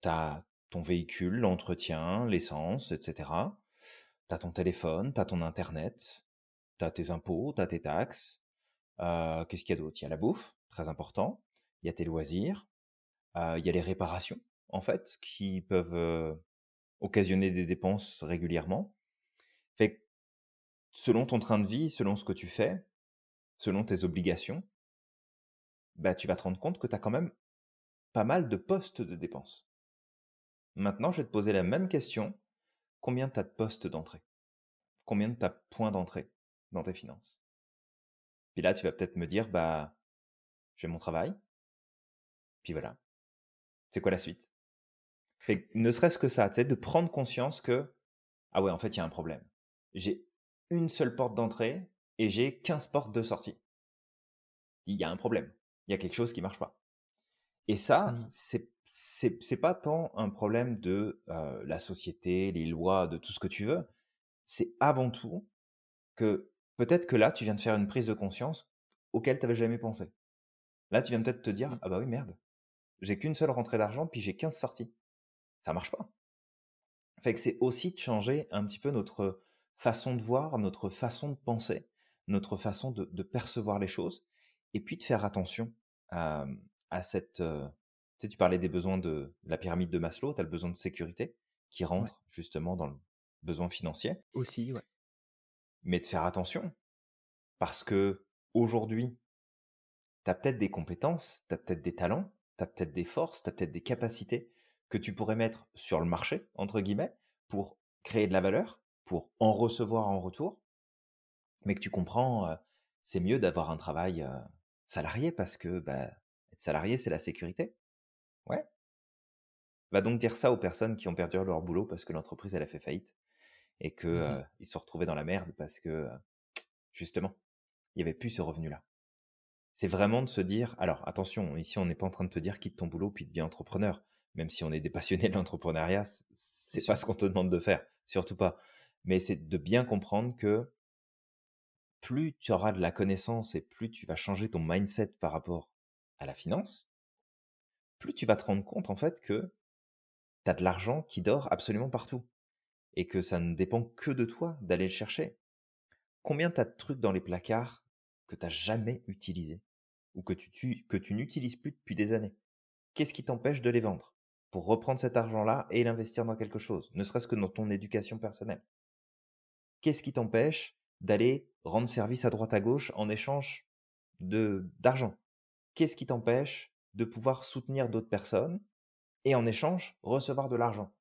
tu as ton véhicule, l'entretien, l'essence, etc. Tu as ton téléphone, tu as ton internet, tu as tes impôts, tu as tes taxes. Euh, qu'est-ce qu'il y a d'autre? Il y a la bouffe, très important. Il y a tes loisirs. Euh, il y a les réparations en fait, qui peuvent occasionner des dépenses régulièrement. Selon ton train de vie, selon ce que tu fais, selon tes obligations, bah, tu vas te rendre compte que tu as quand même pas mal de postes de dépenses. Maintenant, je vais te poser la même question. Combien tu as de postes d'entrée? Combien de as points d'entrée dans tes finances? Puis là, tu vas peut-être me dire, bah, j'ai mon travail. Puis voilà. C'est quoi la suite? Ne serait-ce que ça, tu sais, de prendre conscience que, ah ouais, en fait, il y a un problème. J'ai une seule porte d'entrée et j'ai 15 portes de sortie. Il y a un problème. Il y a quelque chose qui marche pas. Et ça, c'est c'est pas tant un problème de la société, les lois, de tout ce que tu veux. C'est avant tout que peut-être que là, tu viens de faire une prise de conscience auquel tu n'avais jamais pensé. Là, tu viens peut-être te dire Mmh. ah bah oui merde, j'ai qu'une seule rentrée d'argent puis j'ai 15 sorties. Ça marche pas. Fait que c'est aussi de changer un petit peu notre façon de voir, notre façon de penser, notre façon de, de percevoir les choses, et puis de faire attention à, à cette... tu sais, tu parlais des besoins de la pyramide de Maslow, tu as le besoin de sécurité qui Ouais. rentre justement dans le besoin financier, Aussi, ouais. mais de faire attention parce que aujourd'hui, tu as peut-être des compétences, tu as peut-être des talents, tu as peut-être des forces, tu as peut-être des capacités que tu pourrais mettre sur le marché, entre guillemets, pour créer de la valeur, pour en recevoir en retour, mais que tu comprends, euh, c'est mieux d'avoir un travail euh, salarié parce que bah, être salarié, c'est la sécurité. Ouais. Va donc dire ça aux personnes qui ont perdu leur boulot parce que l'entreprise, elle a fait faillite et qu'ils Mmh ils se sont retrouvés dans la merde parce que, justement, il n'y avait plus ce revenu-là. C'est vraiment de se dire, alors attention, ici on n'est pas en train de te dire quitte ton boulot puis deviens entrepreneur, même si on est des passionnés de l'entrepreneuriat, c'est pas ce qu'on te demande de faire, surtout pas. Mais c'est de bien comprendre que plus tu auras de la connaissance et plus tu vas changer ton mindset par rapport à la finance, plus tu vas te rendre compte en fait que tu as de l'argent qui dort absolument partout et que ça ne dépend que de toi d'aller le chercher. Combien tu as de trucs dans les placards que tu n'as jamais utilisés ou que tu, tu- que tu n'utilises plus depuis des années? Qu'est-ce qui t'empêche de les vendre? Pour reprendre cet argent-là et l'investir dans quelque chose, ne serait-ce que dans ton éducation personnelle. Qu'est-ce qui t'empêche d'aller rendre service à droite à gauche en échange de d'argent? Qu'est-ce qui t'empêche de pouvoir soutenir d'autres personnes et en échange recevoir de l'argent?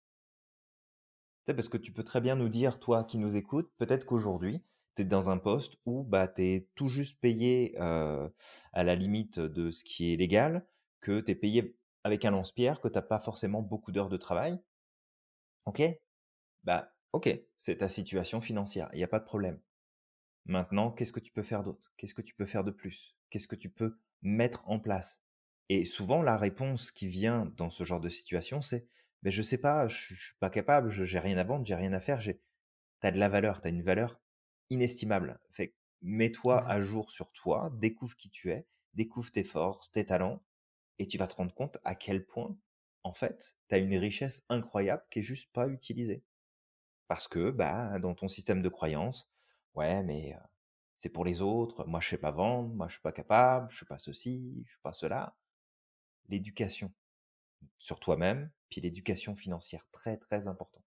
Sais, parce que tu peux très bien nous dire, toi qui nous écoutes, peut-être qu'aujourd'hui, tu es dans un poste où bah, tu es tout juste payé euh, à la limite de ce qui est légal, que tu es payé avec un lance-pierre, que tu n'as pas forcément beaucoup d'heures de travail. Ok? Bah, ok, c'est ta situation financière, il n'y a pas de problème. Maintenant, qu'est-ce que tu peux faire d'autre? Qu'est-ce que tu peux faire de plus? Qu'est-ce que tu peux mettre en place? Et souvent, la réponse qui vient dans ce genre de situation, c'est ben, je sais pas, je, je suis pas capable, je j'ai rien à vendre, j'ai rien à faire, j'ai t'as de la valeur, t'as une valeur inestimable. Fait mets-toi à jour sur toi, découvre qui tu es, découvre tes forces, tes talents, et tu vas te rendre compte à quel point, en fait, tu as une richesse incroyable qui est juste pas utilisée. Parce que, bah, dans ton système de croyance, ouais, mais euh, c'est pour les autres, moi je sais pas vendre, moi je suis pas capable, je suis pas ceci, je suis pas cela. L'éducation sur toi-même, puis l'éducation financière, très très important.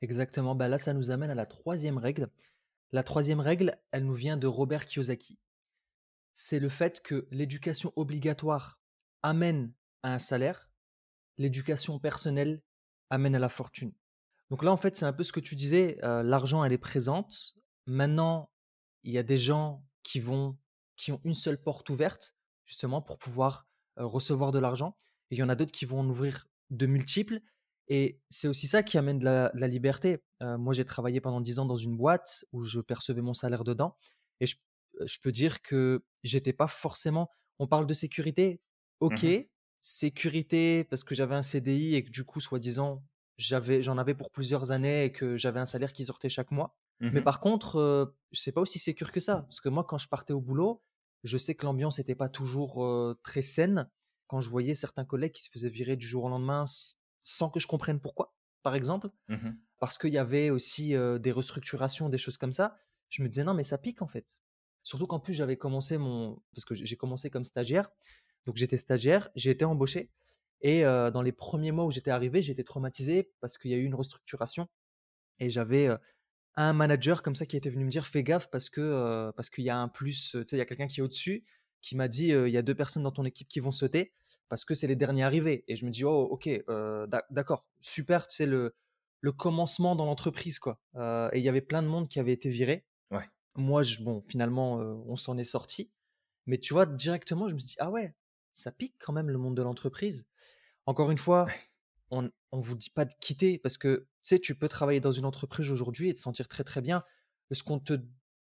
Exactement. Bah là, ça nous amène à la troisième règle. La troisième règle, elle nous vient de Robert Kiyosaki. C'est le fait que l'éducation obligatoire amène à un salaire, l'éducation personnelle amène à la fortune. Donc là, en fait, c'est un peu ce que tu disais, euh, l'argent, elle est présente. Maintenant, il y a des gens qui vont, qui ont une seule porte ouverte, justement, pour pouvoir euh, recevoir de l'argent. Il y en a d'autres qui vont en ouvrir de multiples. Et c'est aussi ça qui amène de la, de la liberté. Euh, moi, j'ai travaillé pendant 10 ans dans une boîte où je percevais mon salaire dedans. Et je, je peux dire que j'étais pas forcément. On parle de sécurité, ok. Mhm, Sécurité, parce que j'avais un CDI et que du coup, soi-disant, j'avais, j'en avais pour plusieurs années et que j'avais un salaire qui sortait chaque mois. Mais mhm, par contre, euh, c'est pas aussi sécure que ça. Parce que moi, quand je partais au boulot, je sais que l'ambiance n'était pas toujours euh, très saine. Quand je voyais certains collègues qui se faisaient virer du jour au lendemain sans que je comprenne pourquoi, par exemple, mhm, parce qu'il y avait aussi euh, des restructurations, des choses comme ça, je me disais non, mais ça pique en fait. Surtout qu'en plus, j'avais commencé mon. Parce que j'ai commencé comme stagiaire. Donc j'étais stagiaire, j'ai été embauché. Et euh, dans les premiers mois où j'étais arrivé, j'étais traumatisé parce qu'il y a eu une restructuration et j'avais euh, un manager comme ça qui était venu me dire fais gaffe parce que parce qu'il y a un plus, tu sais, il y a quelqu'un qui est au-dessus qui m'a dit il y a deux personnes dans ton équipe qui vont sauter parce que c'est les derniers arrivés. Et je me dis oh ok d'accord super, c'est le le commencement dans l'entreprise quoi. et il y avait plein de monde qui avait été viré. Ouais. Moi je, bon finalement on s'en est sorti, mais tu vois directement je me suis dit ah ouais ça pique quand même le monde de l'entreprise. Encore une fois, on ne vous dit pas de quitter parce que tu sais, tu peux travailler dans une entreprise aujourd'hui et te sentir très très bien. Ce qu'on te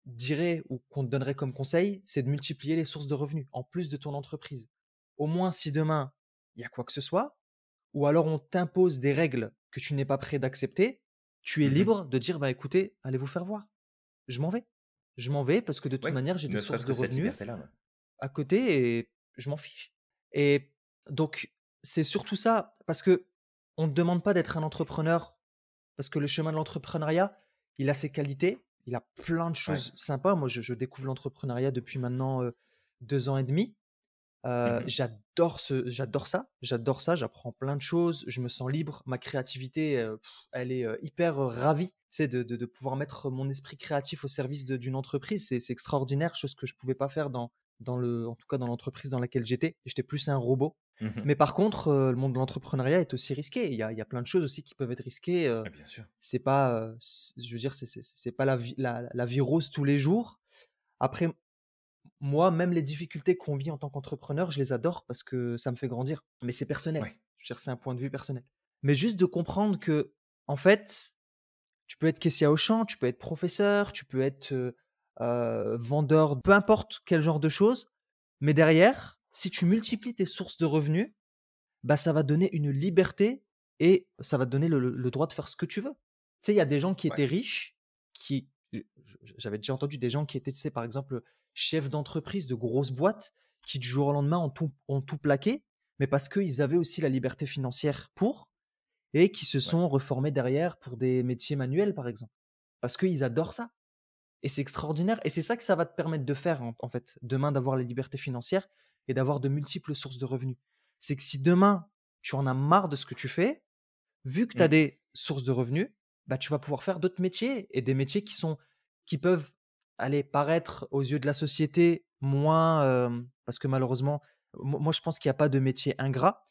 dirait ou qu'on te donnerait comme conseil, c'est de multiplier les sources de revenus en plus de ton entreprise. Au moins si demain il y a quoi que ce soit, ou alors on t'impose des règles que tu n'es pas prêt d'accepter, tu es mmh libre de dire bah écoutez, allez vous faire voir. Je m'en vais. Je m'en vais parce que de toute manière, j'ai des sources de revenus à côté et je m'en fiche. Et donc c'est surtout ça parce que on ne demande pas d'être un entrepreneur parce que le chemin de l'entrepreneuriat, il a ses qualités, il a plein de choses sympas. Moi, je, découvre l'entrepreneuriat depuis maintenant deux ans et demi. Mmh j'adore ce, j'adore ça, j'adore ça. J'apprends plein de choses, je me sens libre. Ma créativité, elle est hyper ravie. C'est de, de, pouvoir mettre mon esprit créatif au service d'une entreprise. C'est extraordinaire, chose que je pouvais pas faire dans dans le, en tout cas dans l'entreprise dans laquelle j'étais. J'étais plus un robot. Mmh Mais par contre, le monde de l'entrepreneuriat est aussi risqué. Il y, a, il y, a, plein de choses aussi qui peuvent être risquées. Ah, bien sûr. C'est pas, je veux dire, c'est pas la vie, la, la, vie rose tous les jours. Après, moi, même les difficultés qu'on vit en tant qu'entrepreneur, je les adore parce que ça me fait grandir. Mais c'est personnel. Dire, c'est un point de vue personnel. Mais juste de comprendre que, en fait, tu peux être caissier au champ, tu peux être professeur, tu peux être vendeur, peu importe quel genre de choses. Mais derrière, si tu multiplies tes sources de revenus, bah, ça va donner une liberté et ça va te donner le, droit de faire ce que tu veux. Tu sais, il y a des gens qui étaient riches, qui, j'avais déjà entendu des gens qui étaient, tu sais, par exemple, chefs d'entreprise de grosses boîtes, qui du jour au lendemain ont tout, ont tout plaqué, mais parce qu'ils avaient aussi la liberté financière pour, et qui se sont reformés derrière pour des métiers manuels, par exemple. Parce qu'ils adorent ça. Et c'est extraordinaire. Et c'est ça que ça va te permettre de faire, en, fait, demain, d'avoir la liberté financière et d'avoir de multiples sources de revenus. C'est que si demain, tu en as marre de ce que tu fais, vu que tu as mmh. des sources de revenus, bah, tu vas pouvoir faire d'autres métiers et des métiers qui, sont, qui peuvent aller paraître aux yeux de la société moins. parce que malheureusement, moi, je pense qu'il n'y a pas de métier ingrat,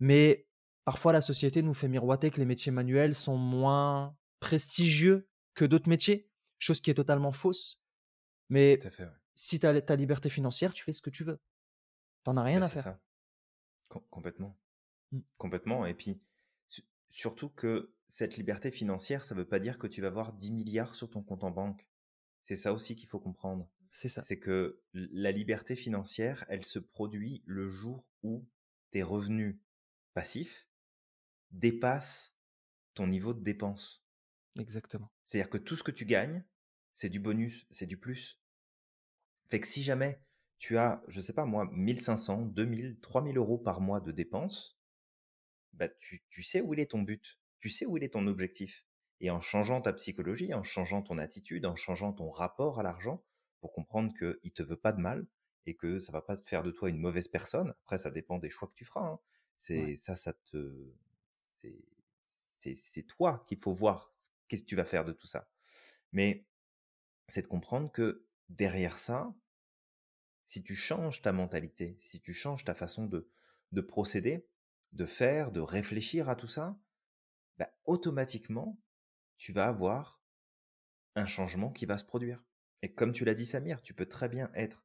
mais parfois la société nous fait miroiter que les métiers manuels sont moins prestigieux que d'autres métiers chose qui est totalement fausse. Mais si tu as ta liberté financière, tu fais ce que tu veux. T'en as rien à faire. Ça. complètement. Mmh. Complètement. Et puis, surtout que cette liberté financière, ça ne veut pas dire que tu vas avoir 10 milliards sur ton compte en banque. C'est ça aussi qu'il faut comprendre. C'est ça. C'est que la liberté financière, elle se produit le jour où tes revenus passifs dépassent ton niveau de dépense. Exactement. C'est-à-dire que tout ce que tu gagnes, c'est du bonus, c'est du plus. Fait que si jamais tu as, je sais pas moi, 1500, 2000, 3000 euros par mois de dépenses, bah tu, tu sais où il est ton but, tu sais où il est ton objectif. Et en changeant ta psychologie, en changeant ton attitude, en changeant ton rapport à l'argent, pour comprendre qu'il ne te veut pas de mal et que ça va pas faire de toi une mauvaise personne. Après, ça dépend des choix que tu feras. Hein. C'est ça, ça te, c'est toi qu'il faut voir qu'est-ce que tu vas faire de tout ça. Mais c'est de comprendre que derrière ça, si tu changes ta mentalité, si tu changes ta façon de, de procéder, de faire, de réfléchir à tout ça, bah, automatiquement, tu vas avoir un changement qui va se produire. Et comme tu l'as dit Samir, tu peux très bien être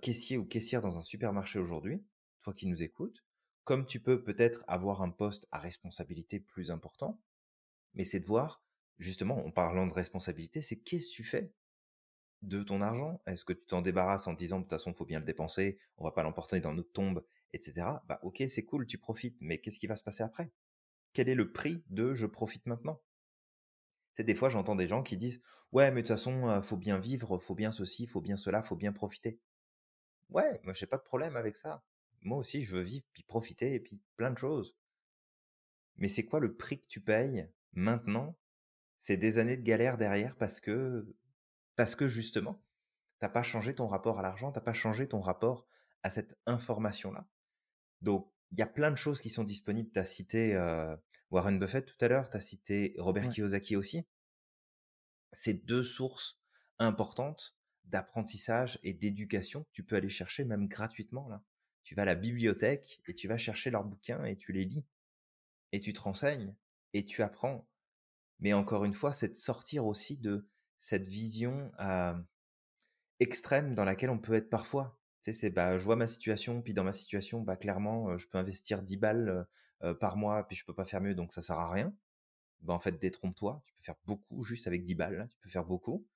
caissier ou caissière dans un supermarché aujourd'hui, toi qui nous écoutes, comme tu peux peut-être avoir un poste à responsabilité plus important, mais c'est de voir justement, en parlant de responsabilité, c'est qu'est-ce que tu fais de ton argent? Est-ce que tu t'en débarrasses en disant de toute façon, il faut bien le dépenser, on va pas l'emporter dans notre tombe, etc. Bah ok, c'est cool, tu profites, mais qu'est-ce qui va se passer après? Quel est le prix de je profite maintenant? C'est des fois j'entends des gens qui disent ouais, mais de toute façon, euh, faut bien vivre, faut bien ceci, faut bien cela, faut bien profiter. Ouais, moi j'ai pas de problème avec ça. Moi aussi, je veux vivre, puis profiter, et puis plein de choses. Mais c'est quoi le prix que tu payes maintenant? C'est des années de galère derrière parce que, parce que justement, t'as pas changé ton rapport à l'argent, t'as pas changé ton rapport à cette information-là. Donc, il y a plein de choses qui sont disponibles. Tu as cité Warren Buffett tout à l'heure, tu as cité Robert Kiyosaki aussi. c'est deux sources importantes d'apprentissage et d'éducation que tu peux aller chercher même gratuitement là. Tu vas à la bibliothèque et tu vas chercher leurs bouquins et tu les lis et tu te renseignes et tu apprends. Mais encore une fois, c'est de sortir aussi de cette vision extrême dans laquelle on peut être parfois. Sais, c'est bah, je vois ma situation, puis dans ma situation, bah, clairement, je peux investir 10 balles par mois, puis je peux pas faire mieux, donc ça sert à rien. Bah, en fait, détrompe-toi, tu peux faire beaucoup juste avec 10 balles, tu peux faire beaucoup.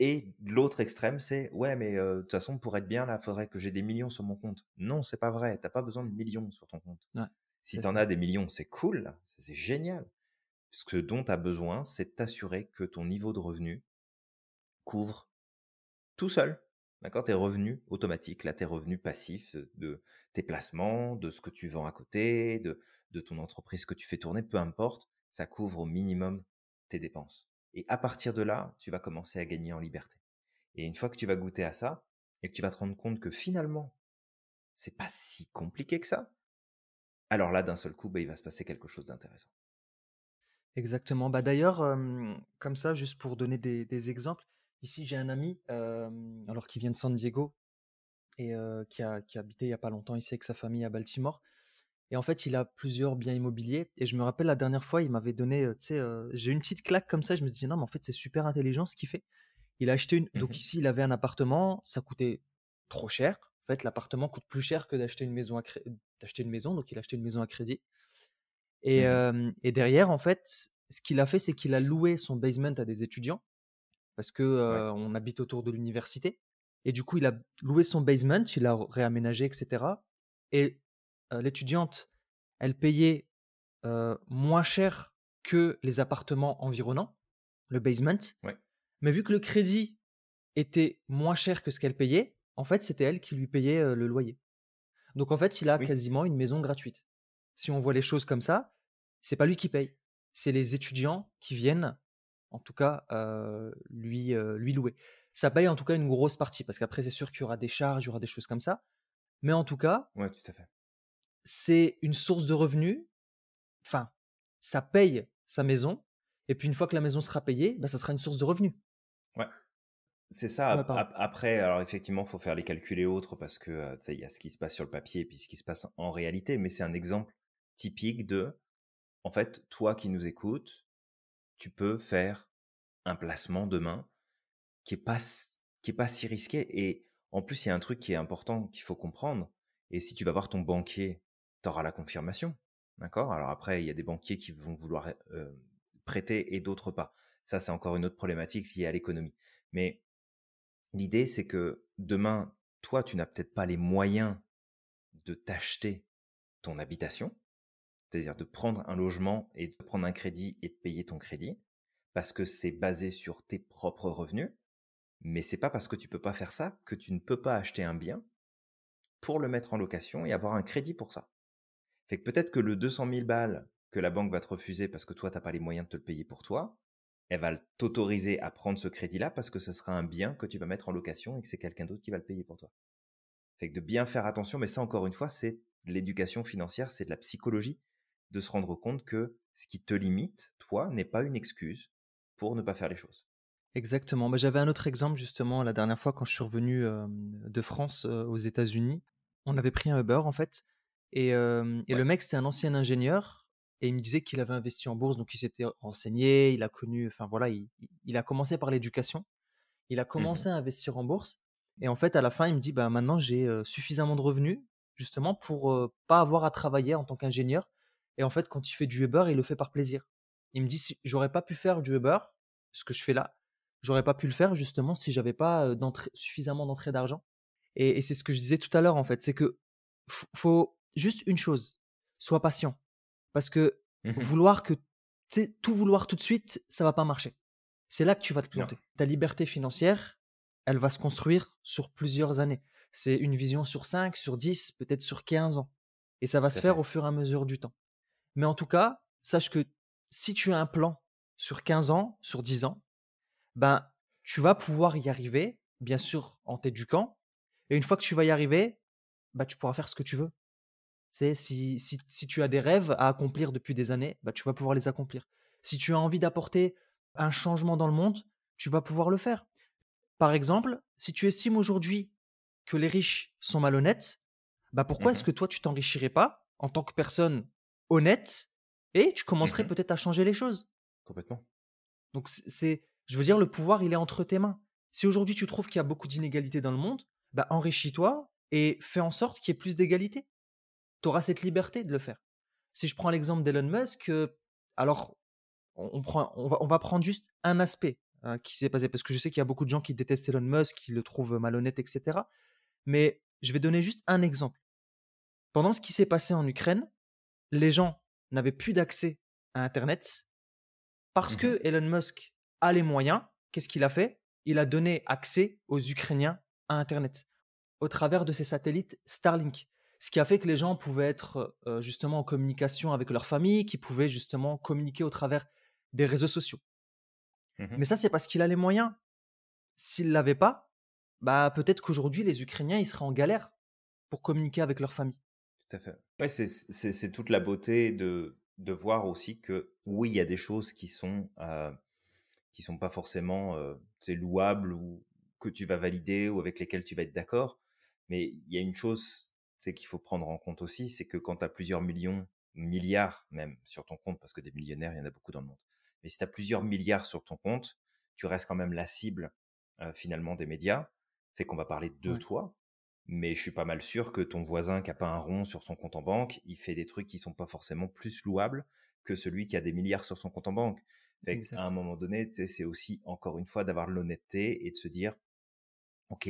Et l'autre extrême, c'est ouais, mais de toute façon, pour être bien, là, faudrait que j'ai des millions sur mon compte. Non, c'est pas vrai. T'as pas besoin de millions sur ton compte. si tu en as des millions, c'est cool, c'est génial. Ce dont tu as besoin, c'est t'assurer que ton niveau de revenu couvre tout seul. D'accord Tes revenus automatiques, là, tes revenus passifs de tes placements, de ce que tu vends à côté, de, ton entreprise que tu fais tourner, peu importe, ça couvre au minimum tes dépenses. Et à partir de là, tu vas commencer à gagner en liberté. Et une fois que tu vas goûter à ça, et que tu vas te rendre compte que finalement, c'est pas si compliqué que ça, alors là, d'un seul coup, bah, il va se passer quelque chose d'intéressant. Exactement. Bah d'ailleurs, comme ça, juste pour donner des, exemples, ici j'ai un ami, alors qui vient de San Diego et qui, a, qui a habité il n'y a pas longtemps ici avec sa famille à Baltimore. Et en fait, il a plusieurs biens immobiliers. Et je me rappelle la dernière fois, il m'avait donné, tu sais, j'ai une petite claque comme ça. Je me dis, non, mais en fait, c'est super intelligent ce qu'il fait. Il a acheté une. Donc mmh ici, il avait un appartement, ça coûtait trop cher. En fait, l'appartement coûte plus cher que d'acheter une maison à d'acheter une maison. Donc, il a acheté une maison à crédit. Et, mmh et derrière, en fait, ce qu'il a fait, c'est qu'il a loué son basement à des étudiants parce que on habite autour de l'université. Et du coup, il a loué son basement, il a réaménagé, etc. Et l'étudiante, elle payait moins cher que les appartements environnants, le basement. Mais vu que le crédit était moins cher que ce qu'elle payait, en fait, c'était elle qui lui payait le loyer. Donc en fait, il a quasiment une maison gratuite. Si on voit les choses comme ça, c'est pas lui qui paye, c'est les étudiants qui viennent, en tout cas, lui, lui louer. Ça paye en tout cas une grosse partie, parce qu'après, c'est sûr qu'il y aura des charges, il y aura des choses comme ça. Mais en tout cas, ouais, tout à fait c'est une source de revenus. Enfin, ça paye sa maison. Et puis une fois que la maison sera payée, bah, ça sera une source de revenus. Ouais. C'est ça. après, alors effectivement, il faut faire les calculs et autres parce que il y a ce qui se passe sur le papier et puis ce qui se passe en réalité. Mais c'est un exemple typique de, en fait, toi qui nous écoutes, tu peux faire un placement demain qui est pas qui est pas si risqué. Et en plus, il y a un truc qui est important qu'il faut comprendre. Et si tu vas voir ton banquier tu auras la confirmation. D'accord? Alors après, il y a des banquiers qui vont vouloir prêter et d'autres pas. Ça, c'est encore une autre problématique liée à l'économie. Mais l'idée, c'est que demain, toi, tu n'as peut-être pas les moyens de t'acheter ton habitation, c'est-à-dire de prendre un logement et de prendre un crédit et de payer ton crédit, parce que c'est basé sur tes propres revenus. Mais c'est pas parce que tu peux pas faire ça que tu ne peux pas acheter un bien pour le mettre en location et avoir un crédit pour ça. Fait que peut-être que le 200 000 balles que la banque va te refuser parce que toi, tu n'as pas les moyens de te le payer pour toi, elle va t'autoriser à prendre ce crédit-là parce que ce sera un bien que tu vas mettre en location et que c'est quelqu'un d'autre qui va le payer pour toi. Fait que de bien faire attention, mais ça encore une fois, c'est de l'éducation financière, c'est de la psychologie, de se rendre compte que ce qui te limite, toi, n'est pas une excuse pour ne pas faire les choses. Exactement. Bah, j'avais un autre exemple justement la dernière fois quand je suis revenu de France aux États-Unis. On avait pris un Uber en fait et, le mec, c'était un ancien ingénieur et il me disait qu'il avait investi en bourse, donc il s'était renseigné, il a connu, enfin voilà, il, a commencé par l'éducation, il a mmh commencé à investir en bourse et en fait, à la fin, il me dit, bah maintenant j'ai suffisamment de revenus justement pour pas avoir à travailler en tant qu'ingénieur. Et en fait, quand il fait du Uber, il le fait par plaisir. Il me dit, si j'aurais pas pu faire du Uber, ce que je fais là, j'aurais pas pu le faire justement si j'avais pas suffisamment d'entrée d'argent. Et, et c'est ce que je disais tout à l'heure en fait, c'est que faut juste une chose, sois patient. Parce que mmh vouloir que, tout vouloir tout de suite, ça va pas marcher. C'est là que tu vas te planter. Ta liberté financière, elle va se construire sur plusieurs années. C'est une vision sur 5, sur 10, peut-être sur 15 ans. Et ça va se faire au fur et à mesure du temps. Mais en tout cas, sache que si tu as un plan sur 15 ans, sur 10 ans, ben, tu vas pouvoir y arriver, bien sûr, en t'éduquant. Et une fois que tu vas y arriver, bah, tu pourras faire ce que tu veux. C'est si, si, tu as des rêves à accomplir depuis des années, bah, tu vas pouvoir les accomplir. Si tu as envie d'apporter un changement dans le monde, tu vas pouvoir le faire. Par exemple, si tu estimes aujourd'hui que les riches sont malhonnêtes, bah pourquoi est-ce Mmh que toi tu t'enrichirais pas en tant que personne honnête et tu commencerais Mmh peut-être à changer les choses Complètement. Donc c'est, je veux dire, le pouvoir il est entre tes mains. Si aujourd'hui tu trouves qu'il y a beaucoup d'inégalités dans le monde, bah enrichis-toi et fais en sorte qu'il y ait plus d'égalité. Tu auras cette liberté de le faire. Si je prends l'exemple d'Elon Musk, euh, alors on, on prend, on, va, on va prendre juste un aspect hein, qui s'est passé, parce que je sais qu'il y a beaucoup de gens qui détestent Elon Musk, qui le trouvent malhonnête, etc. Mais je vais donner juste un exemple. Pendant ce qui s'est passé en Ukraine, les gens n'avaient plus d'accès à Internet parce Mmh que Elon Musk a les moyens. Qu'est-ce qu'il a fait? Il a donné accès aux Ukrainiens à Internet au travers de ses satellites Starlink. Ce qui a fait que les gens pouvaient être euh, justement en communication avec leur famille, qui pouvaient justement communiquer au travers des réseaux sociaux. Mmh Mais ça, c'est parce qu'il a les moyens. S'il l'avait pas, bah peut-être qu'aujourd'hui les Ukrainiens ils seraient en galère pour communiquer avec leur famille. Tout à fait. Ouais, c'est toute la beauté de de voir aussi que oui, il y a des choses qui sont euh, qui sont pas forcément euh, louables ou que tu vas valider ou avec lesquelles tu vas être d'accord, mais il y a une chose c'est qu'il faut prendre en compte aussi, c'est que quand tu as plusieurs millions, milliards même sur ton compte, parce que des millionnaires, il y en a beaucoup dans le monde, mais si tu as plusieurs milliards sur ton compte, tu restes quand même la cible euh, finalement des médias, fait qu'on va parler de Ouais. toi, mais je suis pas mal sûr que ton voisin qui a pas un rond sur son compte en banque, il fait des trucs qui sont pas forcément plus louables que celui qui a des milliards sur son compte en banque. Fait qu'à un moment donné, c'est aussi encore une fois d'avoir l'honnêteté et de se dire, ok,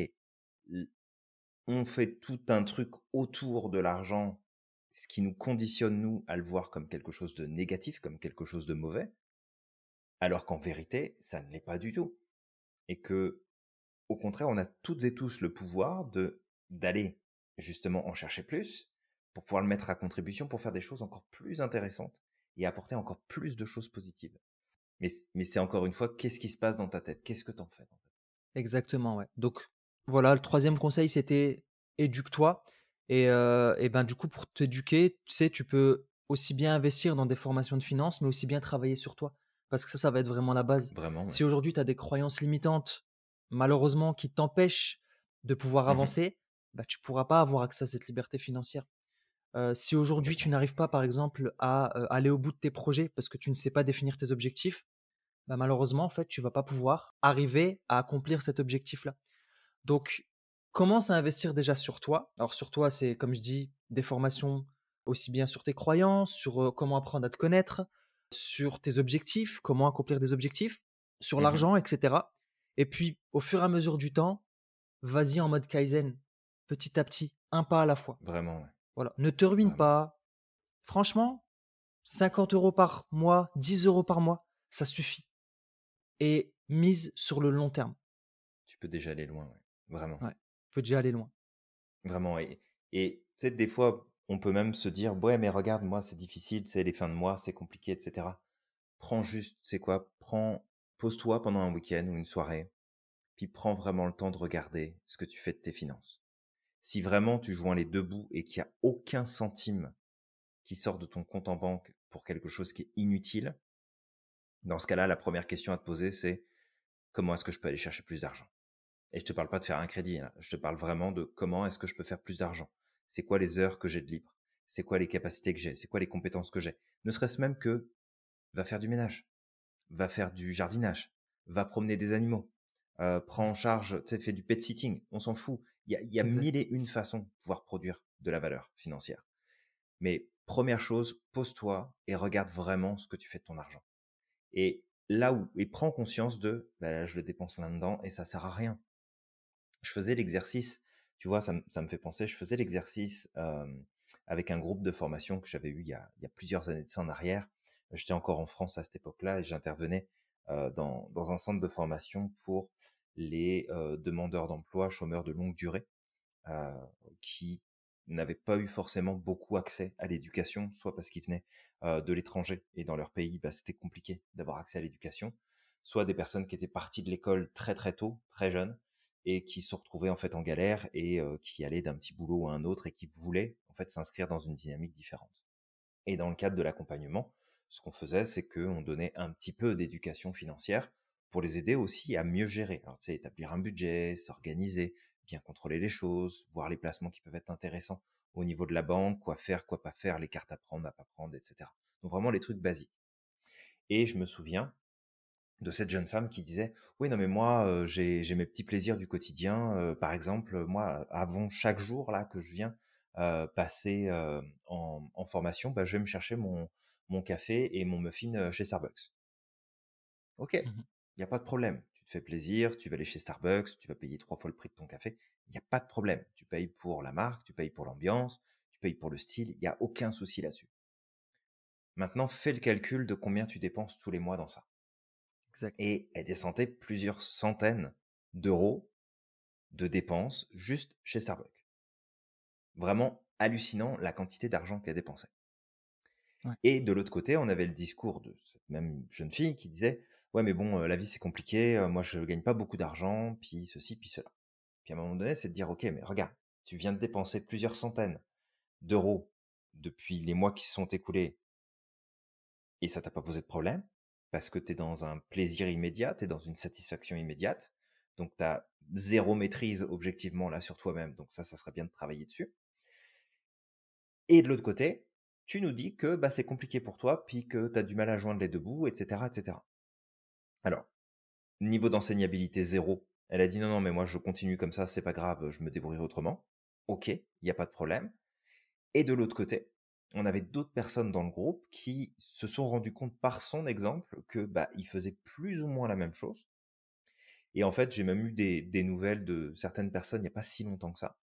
on fait tout un truc autour de l'argent, ce qui nous conditionne nous à le voir comme quelque chose de négatif, comme quelque chose de mauvais, alors qu'en vérité, ça ne l'est pas du tout. Et que au contraire, on a toutes et tous le pouvoir de d'aller justement en chercher plus pour pouvoir le mettre à contribution pour faire des choses encore plus intéressantes et apporter encore plus de choses positives. Mais, mais c'est encore une fois, qu'est-ce qui se passe dans ta tête? Qu'est-ce que t'en fais Exactement, ouais. Donc voilà, le troisième conseil, c'était éduque-toi. Et, euh, et ben du coup, pour t'éduquer, tu sais, tu peux aussi bien investir dans des formations de finance, mais aussi bien travailler sur toi. Parce que ça, ça va être vraiment la base. Vraiment, ouais. Si aujourd'hui, tu as des croyances limitantes, malheureusement, qui t'empêchent de pouvoir Mhm. avancer, bah, tu pourras pas avoir accès à cette liberté financière. Euh, si aujourd'hui, tu n'arrives pas, par exemple, à euh, aller au bout de tes projets parce que tu ne sais pas définir tes objectifs, bah, malheureusement, en fait, tu vas pas pouvoir arriver à accomplir cet objectif-là. Donc, commence à investir déjà sur toi. Alors, sur toi, c'est, comme je dis, des formations aussi bien sur tes croyances, sur euh, comment apprendre à te connaître, sur tes objectifs, comment accomplir des objectifs, sur Mhm. l'argent, etc. Et puis, au fur et à mesure du temps, vas-y en mode Kaizen, petit à petit, un pas à la fois. Vraiment, ouais. Voilà. Ne te ruine Vraiment. pas. Franchement, 50 euros par mois, 10 euros par mois, ça suffit. Et mise sur le long terme. Tu peux déjà aller loin, ouais. Vraiment. Ouais, tu peux déjà aller loin. Vraiment. Et, et sais, des fois, on peut même se dire, ouais, mais regarde, moi, c'est difficile, c'est les fins de mois, c'est compliqué, etc. Prends juste, c'est quoi? Prends, pose-toi pendant un week-end ou une soirée, puis prends vraiment le temps de regarder ce que tu fais de tes finances. Si vraiment tu joins les deux bouts et qu'il n'y a aucun centime qui sort de ton compte en banque pour quelque chose qui est inutile, dans ce cas-là, la première question à te poser, c'est comment est-ce que je peux aller chercher plus d'argent? Et je te parle pas de faire un crédit, hein. je te parle vraiment de comment est-ce que je peux faire plus d'argent. C'est quoi les heures que j'ai de libre? C'est quoi les capacités que j'ai? C'est quoi les compétences que j'ai? Ne serait-ce même que va faire du ménage, va faire du jardinage, va promener des animaux, euh, prends en charge, fais du pet sitting, on s'en fout. Il y a, y mille et une façons de pouvoir produire de la valeur financière. Mais première chose, pose-toi et regarde vraiment ce que tu fais de ton argent. Et là où, et prends conscience de, bah, là, je le dépense là-dedans et ça sert à rien. Je faisais l'exercice, tu vois, ça, me- ça me fait penser, je faisais l'exercice euh, avec un groupe de formation que j'avais eu il y, a, il y a plusieurs années de ça en arrière. J'étais encore en France à cette époque-là et j'intervenais dans, dans un centre de formation pour les euh, demandeurs d'emploi, chômeurs de longue durée, euh, qui n'avaient pas eu forcément beaucoup accès à l'éducation, soit parce qu'ils venaient euh, de l'étranger et dans leur pays, bah, c'était compliqué d'avoir accès à l'éducation, soit des personnes qui étaient parties de l'école très très tôt, très jeunes, et qui se retrouvaient en fait en galère et euh, qui allaient d'un petit boulot à un autre et qui voulaient en fait s'inscrire dans une dynamique différente. Et dans le cadre de l'accompagnement, ce qu'on faisait, c'est qu'on donnait un petit peu d'éducation financière pour les aider aussi à mieux gérer. Alors, tu sais, établir un budget, s'organiser, bien contrôler les choses, voir les placements qui peuvent être intéressants au niveau de la banque, quoi faire, quoi pas faire, les cartes à prendre, à pas prendre, etc. Donc vraiment les trucs basiques. Et je me souviens de cette jeune femme qui disait oui non mais moi euh, j'ai mes petits plaisirs du quotidien euh, par exemple moi avant chaque jour là que je viens euh, passer en, formation bah, je vais me chercher mon, mon café et mon muffin chez Starbucks. Ok il mmh n'y a pas de problème. Tu te fais plaisir tu vas aller chez Starbucks tu vas payer trois fois le prix de ton café il n'y a pas de problème. Tu payes pour la marque tu payes pour l'ambiance tu payes pour le style il n'y a aucun souci là-dessus. Maintenant fais le calcul de combien tu dépenses tous les mois dans ça. Et elle descendait plusieurs centaines d'euros de dépenses juste chez Starbucks. Vraiment hallucinant la quantité d'argent qu'elle dépensait. Et de l'autre côté, on avait le discours de cette même jeune fille qui disait Ouais, mais bon, la vie c'est compliqué, moi je gagne pas beaucoup d'argent, puis ceci, puis cela. Puis à un moment donné, c'est de dire Ok, mais regarde, tu viens de dépenser plusieurs centaines d'euros depuis les mois qui sont écoulés et ça t'a pas posé de problème parce que tu es dans un plaisir immédiat, tu es dans une satisfaction immédiate. Donc, tu as zéro maîtrise objectivement là sur toi-même. Donc, ça, ça serait bien de travailler dessus. Et de l'autre côté, tu nous dis que bah, c'est compliqué pour toi, puis que tu as du mal à joindre les deux bouts, etc., etc. Alors, niveau d'enseignabilité zéro, elle a dit non, non, mais moi je continue comme ça, c'est pas grave, je me débrouillerai autrement. Ok, il n'y a pas de problème. Et de l'autre côté, on avait d'autres personnes dans le groupe qui se sont rendus compte par son exemple que bah il faisait plus ou moins la même chose. Et en fait, j'ai même eu des, nouvelles de certaines personnes il n'y a pas si longtemps que ça,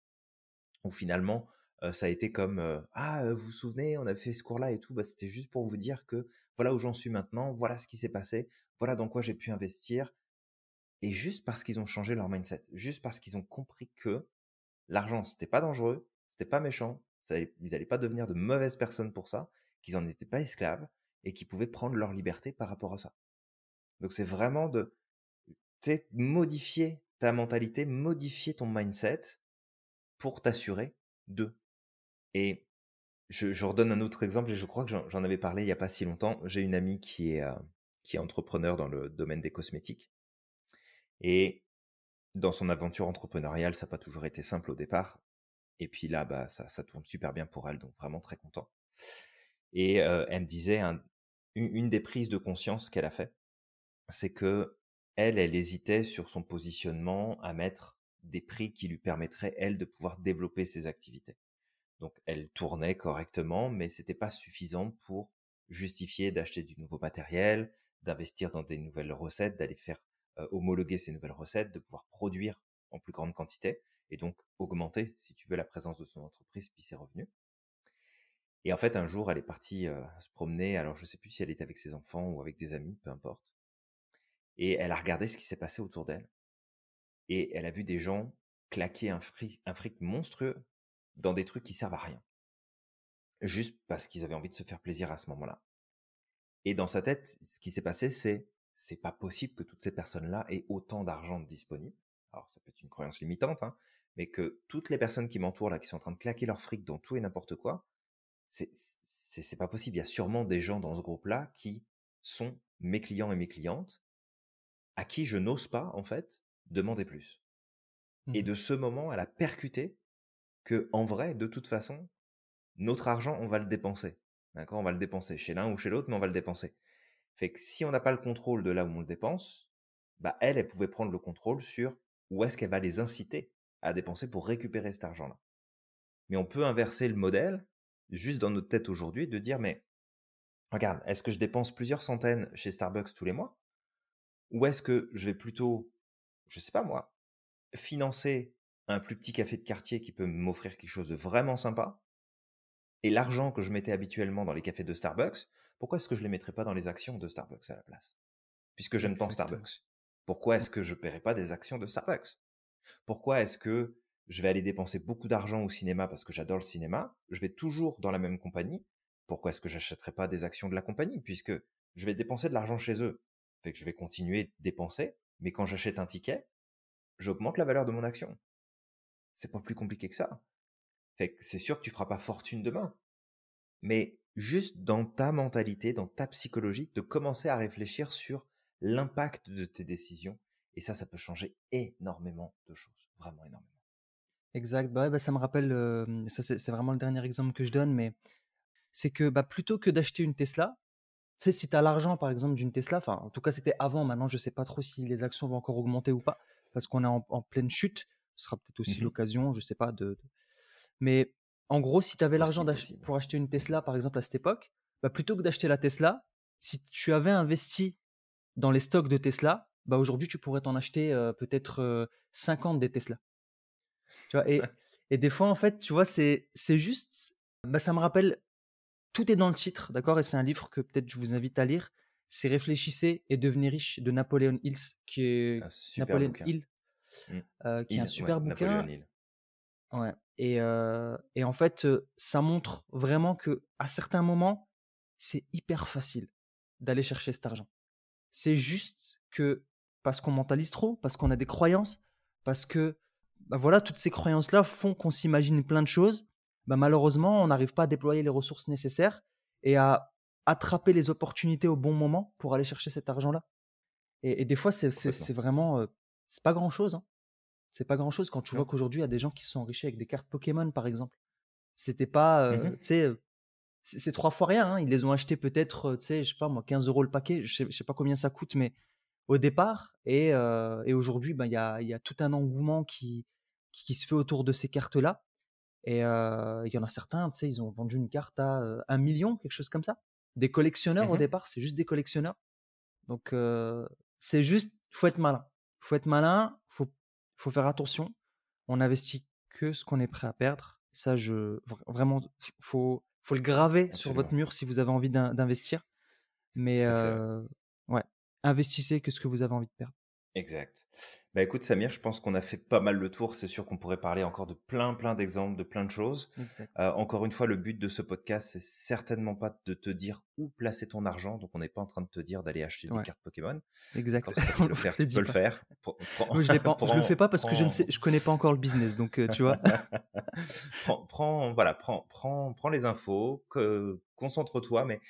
où finalement ça a été comme ah vous vous souvenez on a fait ce cours-là et tout, bah, c'était juste pour vous dire que voilà où j'en suis maintenant, voilà ce qui s'est passé, voilà dans quoi j'ai pu investir, et juste parce qu'ils ont changé leur mindset, juste parce qu'ils ont compris que l'argent c'était pas dangereux, c'était pas méchant, ils n'allaient pas devenir de mauvaises personnes pour ça, qu'ils n'en étaient pas esclaves et qu'ils pouvaient prendre leur liberté par rapport à ça. Donc c'est vraiment de modifier ta mentalité, modifier ton mindset pour t'assurer de. Et je, redonne un autre exemple et je crois que j'en avais parlé il n'y a pas si longtemps. J'ai une amie qui est, euh, qui est entrepreneur dans le domaine des cosmétiques. Et dans son aventure entrepreneuriale, ça n'a pas toujours été simple au départ. Et puis là, bah, ça, tourne super bien pour elle, donc vraiment très content. Et elle me disait, une, des prises de conscience qu'elle a fait, c'est que elle, elle hésitait sur son positionnement à mettre des prix qui lui permettraient, elle, de pouvoir développer ses activités. Donc, elle tournait correctement, mais c'était pas suffisant pour justifier d'acheter du nouveau matériel, d'investir dans des nouvelles recettes, d'aller faire homologuer ces nouvelles recettes, de pouvoir produire en plus grande quantité et donc augmenter, si tu veux, la présence de son entreprise puis ses revenus. Et en fait, un jour, elle est partie se promener. Alors, je sais plus si elle était avec ses enfants ou avec des amis, peu importe. Et elle a regardé ce qui s'est passé autour d'elle. Et elle a vu des gens claquer un fric monstrueux dans des trucs qui servent à rien. Juste parce qu'ils avaient envie de se faire plaisir à ce moment-là. Et dans sa tête, ce qui s'est passé, c'est c'est pas possible que toutes ces personnes-là aient autant d'argent disponible. Alors, ça peut être une croyance limitante, hein, mais que toutes les personnes qui m'entourent là, qui sont en train de claquer leur fric dans tout et n'importe quoi, c'est c'est pas possible. Il y a sûrement des gens dans ce groupe-là qui sont mes clients et mes clientes, à qui je n'ose pas en fait demander plus. Et mmh de ce moment, elle a percuté que en vrai, de toute façon, notre argent, on va le dépenser. D'accord? On va le dépenser chez l'un ou chez l'autre, mais on va le dépenser. Fait que si on n'a pas le contrôle de là où on le dépense, bah elle, elle pouvait prendre le contrôle sur où est-ce qu'elle va les inciter à dépenser pour récupérer cet argent-là. Mais on peut inverser le modèle, juste dans notre tête aujourd'hui, de dire, mais regarde, est-ce que je dépense plusieurs centaines chez Starbucks tous les mois? Ou est-ce que je vais plutôt, je sais pas moi, financer un plus petit café de quartier qui peut m'offrir quelque chose de vraiment sympa. Et l'argent que je mettais habituellement dans les cafés de Starbucks, pourquoi est-ce que je ne les mettrais pas dans les actions de Starbucks à la place? Puisque j'aime tant Starbucks. Pourquoi est-ce que je ne paierai pas des actions de Starbucks? Pourquoi est-ce que je vais aller dépenser beaucoup d'argent au cinéma parce que j'adore le cinéma? Je vais toujours dans la même compagnie. Pourquoi est-ce que j'achèterai pas des actions de la compagnie? Puisque je vais dépenser de l'argent chez eux. Fait que je vais continuer de dépenser, mais quand j'achète un ticket, j'augmente la valeur de mon action. C'est pas plus compliqué que ça. C'est sûr que tu feras pas fortune demain. Mais juste dans ta mentalité, dans ta psychologie, de commencer à réfléchir sur l'impact de tes décisions. Et ça, ça peut changer énormément de choses, vraiment énormément. Exact. Bah, bah ça me rappelle, ça c'est vraiment le dernier exemple que je donne, mais c'est que bah, plutôt que d'acheter une Tesla, tu si tu as l'argent par exemple d'une Tesla, enfin en tout cas c'était avant, maintenant je sais pas trop si les actions vont encore augmenter ou pas, parce qu'on est en, pleine chute, ce sera peut-être aussi mmh l'occasion, je sais pas, de, Mais en gros, si tu avais l'argent pour acheter une Tesla par exemple à cette époque, bah, plutôt que d'acheter la Tesla, si tu avais investi dans les stocks de Tesla, bah aujourd'hui tu pourrais t'en acheter peut-être 50 des Tesla. Tu vois, et, et des fois, en fait, tu vois, c'est, c'est juste, bah, ça me rappelle, tout est dans le titre, d'accord Et c'est un livre que peut-être je vous invite à lire. C'est Réfléchissez et devenez riche de Napoléon Hills, qui est Napoléon Hill, mmh. qui est un super bouquin. Ouais. Et, et en fait, ça montre vraiment que à certains moments, c'est hyper facile d'aller chercher cet argent. C'est juste que parce qu'on mentalise trop, parce qu'on a des croyances, parce que bah voilà, toutes ces croyances-là font qu'on s'imagine plein de choses. Bah malheureusement, on n'arrive pas à déployer les ressources nécessaires et à attraper les opportunités au bon moment pour aller chercher cet argent-là. Et, des fois, c'est vraiment, c'est pas grand-chose. Hein. C'est pas grand-chose quand tu vois qu'aujourd'hui, il y a des gens qui se sont enrichis avec des cartes Pokémon, par exemple. C'était pas, sais, c'est trois fois rien. Hein. Ils les ont achetés peut-être, tu sais, je sais pas moi, 15 euros le paquet. Je sais, sais pas combien ça coûte, mais au départ. Et, et aujourd'hui, ben, il y, a, y a tout un engouement qui, qui se fait autour de ces cartes-là. Et il y en a certains, tu sais, ils ont vendu une carte à un million, quelque chose comme ça. Des collectionneurs au mmh départ, c'est juste des collectionneurs. Donc c'est juste, faut être malin. Faut être malin, faut, faut faire attention. On investit que ce qu'on est prêt à perdre. Ça, je vraiment, faut, faut le graver sur votre mur si vous avez envie d'investir. Mais ouais, investissez que ce que vous avez envie de perdre. Exact. Bah écoute Samir, je pense qu'on a fait pas mal le tour. C'est sûr qu'on pourrait parler encore de plein plein d'exemples, de plein de choses. Euh, encore une fois, le but de ce podcast, c'est certainement pas de te dire où placer ton argent. Donc on n'est pas en train de te dire d'aller acheter des cartes Pokémon. Exact. Quand tu peux le faire, tu peux le faire. je, ne le fais pas parce que je ne sais, je connais pas encore le business. Donc euh, tu vois. prends, prends, voilà, prends, prends, prends les infos, concentre-toi, mais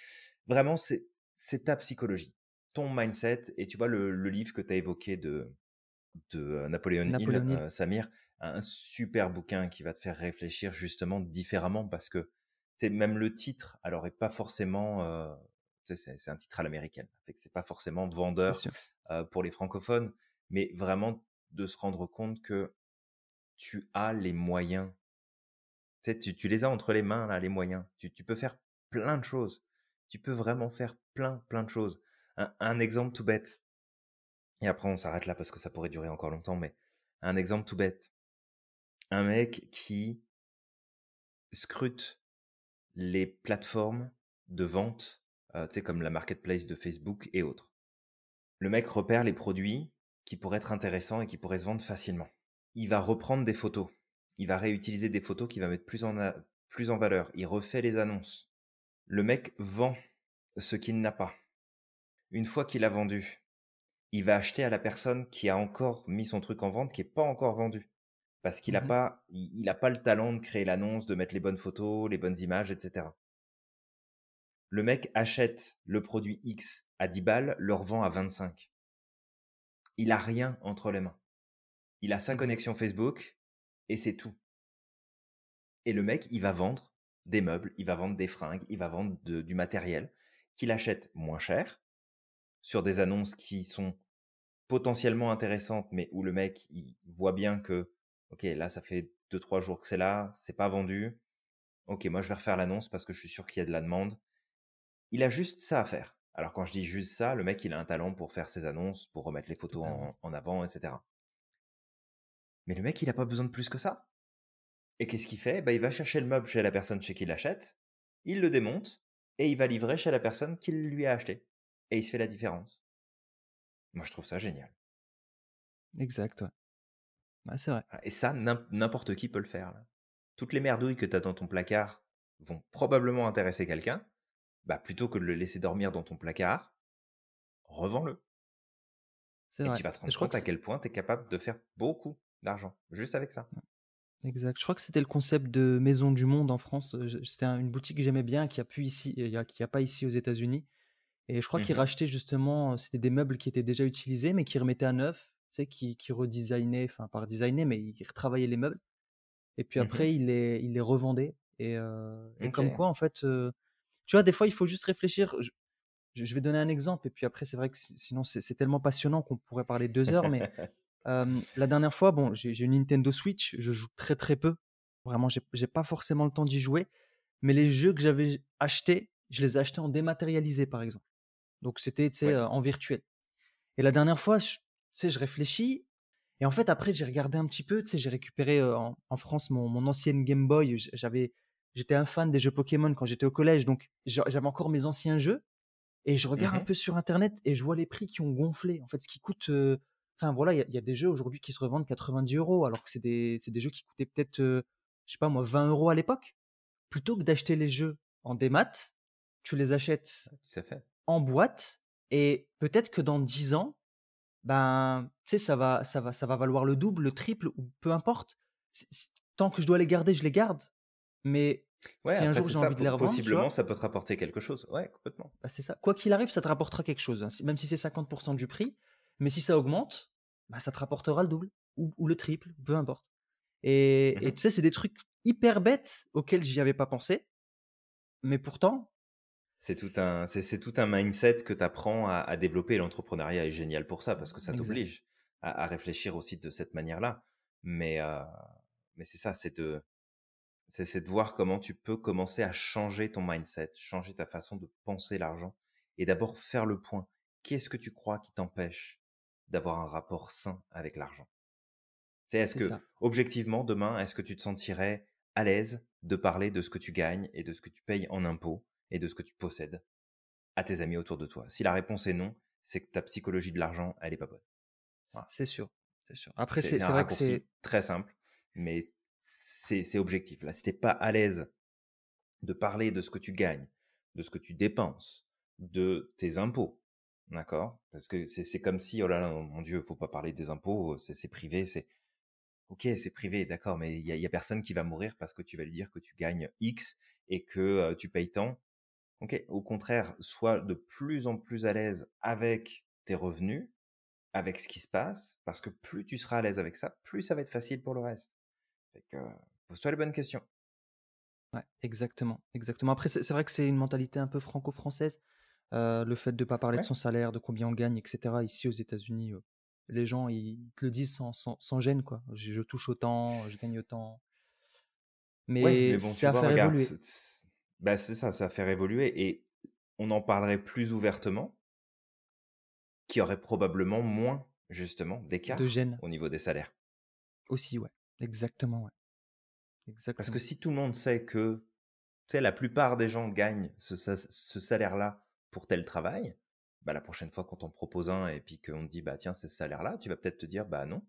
vraiment c'est c'est ta psychologie ton mindset et tu vois le, livre que tu as évoqué de, de Napoléon, Hill, Samir, un super bouquin qui va te faire réfléchir justement différemment parce que c'est même le titre, alors est pas forcément, c'est un titre à l'américaine, c'est pas forcément vendeur pour les francophones, mais vraiment de se rendre compte que tu as les moyens, tu, tu les as entre les mains là, les moyens, tu, tu peux faire plein de choses, tu peux vraiment faire plein plein de choses. Un, exemple tout bête. Et après, on s'arrête là parce que ça pourrait durer encore longtemps, mais un exemple tout bête. Un mec qui scrute les plateformes de vente, euh, tu sais, comme la marketplace de Facebook et autres. Le mec repère les produits qui pourraient être intéressants et qui pourraient se vendre facilement. Il va reprendre des photos. Il va réutiliser des photos qu'il va mettre plus en, plus en valeur. Il refait les annonces. Le mec vend ce qu'il n'a pas. Une fois qu'il a vendu, il va acheter à la personne qui a encore mis son truc en vente, qui n'est pas encore vendu. Parce qu'il n'a mmh pas, il, a pas le talent de créer l'annonce, de mettre les bonnes photos, les bonnes images, etc. Le mec achète le produit X à 10 balles, le revend à 25. Il a rien entre les mains. Il a sa connexion Facebook et c'est tout. Et le mec, il va vendre des meubles, il va vendre des fringues, il va vendre du matériel qu'il achète moins cher sur des annonces qui sont potentiellement intéressantes, mais où le mec il voit bien que, ok, là ça fait deux trois jours que c'est là, c'est pas vendu. Ok, moi je vais refaire l'annonce parce que je suis sûr qu'il y a de la demande. Il a juste ça à faire. Alors quand je dis juste ça, le mec il a un talent pour faire ses annonces, pour remettre les photos en, avant, etc. Mais le mec il a pas besoin de plus que ça. Et qu'est-ce qu'il fait? Bah, Il va chercher le meuble chez la personne chez qui il l'achète, il le démonte et il va livrer chez la personne qui lui a acheté et il se fait la différence. Moi, je trouve ça génial. Exact, ouais. C'est vrai. Ah, et ça, n'importe qui peut le faire. Toutes les merdouilles que tu as dans ton placard vont probablement intéresser quelqu'un. Bah, plutôt que de le laisser dormir dans ton placard, revends-le. Et tu vas te rendre compte à quel point tu es capable de faire beaucoup d'argent juste avec ça. Exact. Je crois que c'était le concept de Maison du Monde en France. C'était une boutique que j'aimais bien, qui a pu ici, qui a, a pas ici aux États-Unis. Et je crois qu'ils mmh rachetaient justement, c'était des meubles qui étaient déjà utilisés, mais qui remettaient à neuf, tu sais, qui, qui redesignaient, enfin, pas redesignaient, mais ils retravaillaient les meubles. Et puis Mmh après, ils les, ils les revendaient. Et, et comme quoi, en fait, tu vois, des fois, il faut juste réfléchir. Je, je vais donner un exemple, et puis après, c'est vrai que sinon, c'est tellement passionnant qu'on pourrait parler deux heures, mais la dernière fois, bon, j'ai une Nintendo Switch, je joue très très peu. Vraiment, j'ai pas forcément le temps d'y jouer. Mais les jeux que j'avais achetés, je les ai achetés en dématérialisé, par exemple. Donc c'était en virtuel. Et la dernière fois, je, je réfléchis. Et en fait, après, j'ai regardé un petit peu. J'ai récupéré en, France mon, mon, ancienne Game Boy. J'avais, J'étais un fan des jeux Pokémon quand j'étais au collège. Donc j'avais encore mes anciens jeux. Et je regarde un mmh peu sur Internet et je vois les prix qui ont gonflé. En fait, ce qui coûte. Enfin, voilà, il y, a des jeux aujourd'hui qui se revendent 90 euros, alors que c'est des, des, jeux qui coûtaient peut-être, je sais pas moi, 20 euros à l'époque. Plutôt que d'acheter les jeux en démat, tu les achètes fait en boîte et peut-être que dans 10 ans, ben, tu sais, ça va, ça, va, ça va valoir le double, le triple ou peu importe. tant que je dois les garder, je les garde. Mais si un jour j'ai envie de les revendre, possiblement, ça peut te rapporter quelque chose. Ouais, complètement. Bah, c'est ça. Quoi qu'il arrive, ça te rapportera quelque chose, hein. même si c'est 50% du prix. Mais si ça augmente, bah, ça te rapportera le double ou, le triple, peu importe. Et mmh tu sais, c'est des trucs hyper bêtes auxquels j'y avais pas pensé. Mais pourtant, c'est tout un, c'est, tout un mindset que tu apprends à, développer. L'entrepreneuriat est génial pour ça parce que ça t'oblige à, réfléchir aussi de cette manière-là. Mais, mais c'est ça, c'est de, c'est, de voir comment tu peux commencer à changer ton mindset, changer ta façon de penser l'argent et d'abord faire le point. Qu'est-ce que tu crois qui t'empêche d'avoir un rapport sain avec l'argent? C'est est-ce que, objectivement, demain, est-ce que tu te sentirais à l'aise de parler de ce que tu gagnes et de ce que tu payes en impôts? Et de ce que tu possèdes à tes amis autour de toi Si la réponse est non, c'est que ta psychologie de l'argent, elle est pas bonne. C'est sûr, c'est sûr. Après, c'est vrai que c'est très simple, mais c'est objectif. Là, si t'es pas à l'aise de parler de ce que tu gagnes, de ce que tu dépenses, de tes impôts, d'accord? Parce que c'est comme si, oh là là, mon Dieu, faut pas parler des impôts, c'est privé, c'est ok, c'est privé, d'accord, mais il y a, y a, personne qui va mourir parce que tu vas lui dire que tu gagnes X et que tu payes tant Ok, au contraire, sois de plus en plus à l'aise avec tes revenus, avec ce qui se passe, parce que plus tu seras à l'aise avec ça, plus ça va être facile pour le reste. Que, pose-toi les bonnes questions. Ouais, exactement, exactement. Après, c'est vrai que c'est une mentalité un peu franco-française, le fait de ne pas parler de son salaire, de combien on gagne, etc. Ici aux États-Unis, les gens ils te le disent sans, sans, gêne, quoi. Je, touche autant, je gagne autant. Mais, mais bon, ça faire évoluer. Bah, c'est ça, ça va faire évoluer et on en parlerait plus ouvertement, qui aurait probablement moins, justement, d'écart au niveau des salaires. Aussi, ouais. Exactement, ouais. Exactement. Parce que si tout le monde sait que, tu sais, la plupart des gens gagnent ce, salaire-là pour tel travail, bah, la prochaine fois qu'on t'en propose un et puis qu'on te dit, bah, tiens, c'est ce salaire-là, tu vas peut-être te dire, bah, non,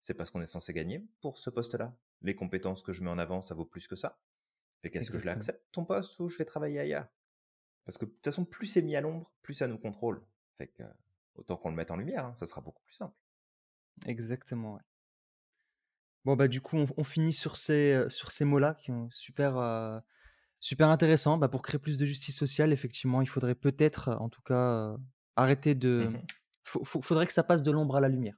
c'est parce qu'on est censé gagner pour ce poste-là. Les compétences que je mets en avant, ça vaut plus que ça. Qu'est-ce que je l'accepte ton poste ou je vais travailler ailleurs? Parce que de toute façon, plus c'est mis à l'ombre, plus ça nous contrôle. Fait que autant qu'on le mette en lumière, hein, ça sera beaucoup plus simple. Exactement. Ouais. Bon bah du coup, on, finit sur ces sur ces mots-là qui sont super super intéressants. Bah, pour créer plus de justice sociale, effectivement, il faudrait peut-être, en tout cas, arrêter de. Mmh faudrait que ça passe de l'ombre à la lumière.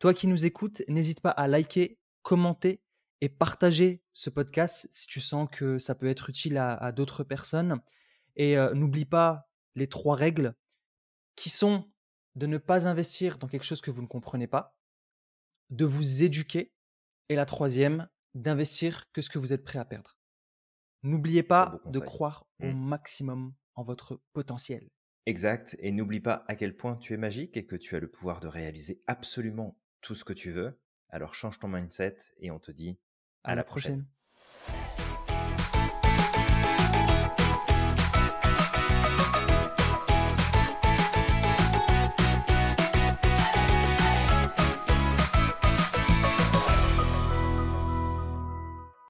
Toi qui nous écoutes, n'hésite pas à liker, commenter et partager ce podcast si tu sens que ça peut être utile à, d'autres personnes. Et n'oublie pas les trois règles qui sont de ne pas investir dans quelque chose que vous ne comprenez pas, de vous éduquer, et la troisième, d'investir que ce que vous êtes prêt à perdre. N'oubliez pas de croire au mmh. maximum en votre potentiel. Exact, et n'oublie pas à quel point tu es magique et que tu as le pouvoir de réaliser absolument tout ce que tu veux. Alors change ton mindset et on te dit à, la prochaine.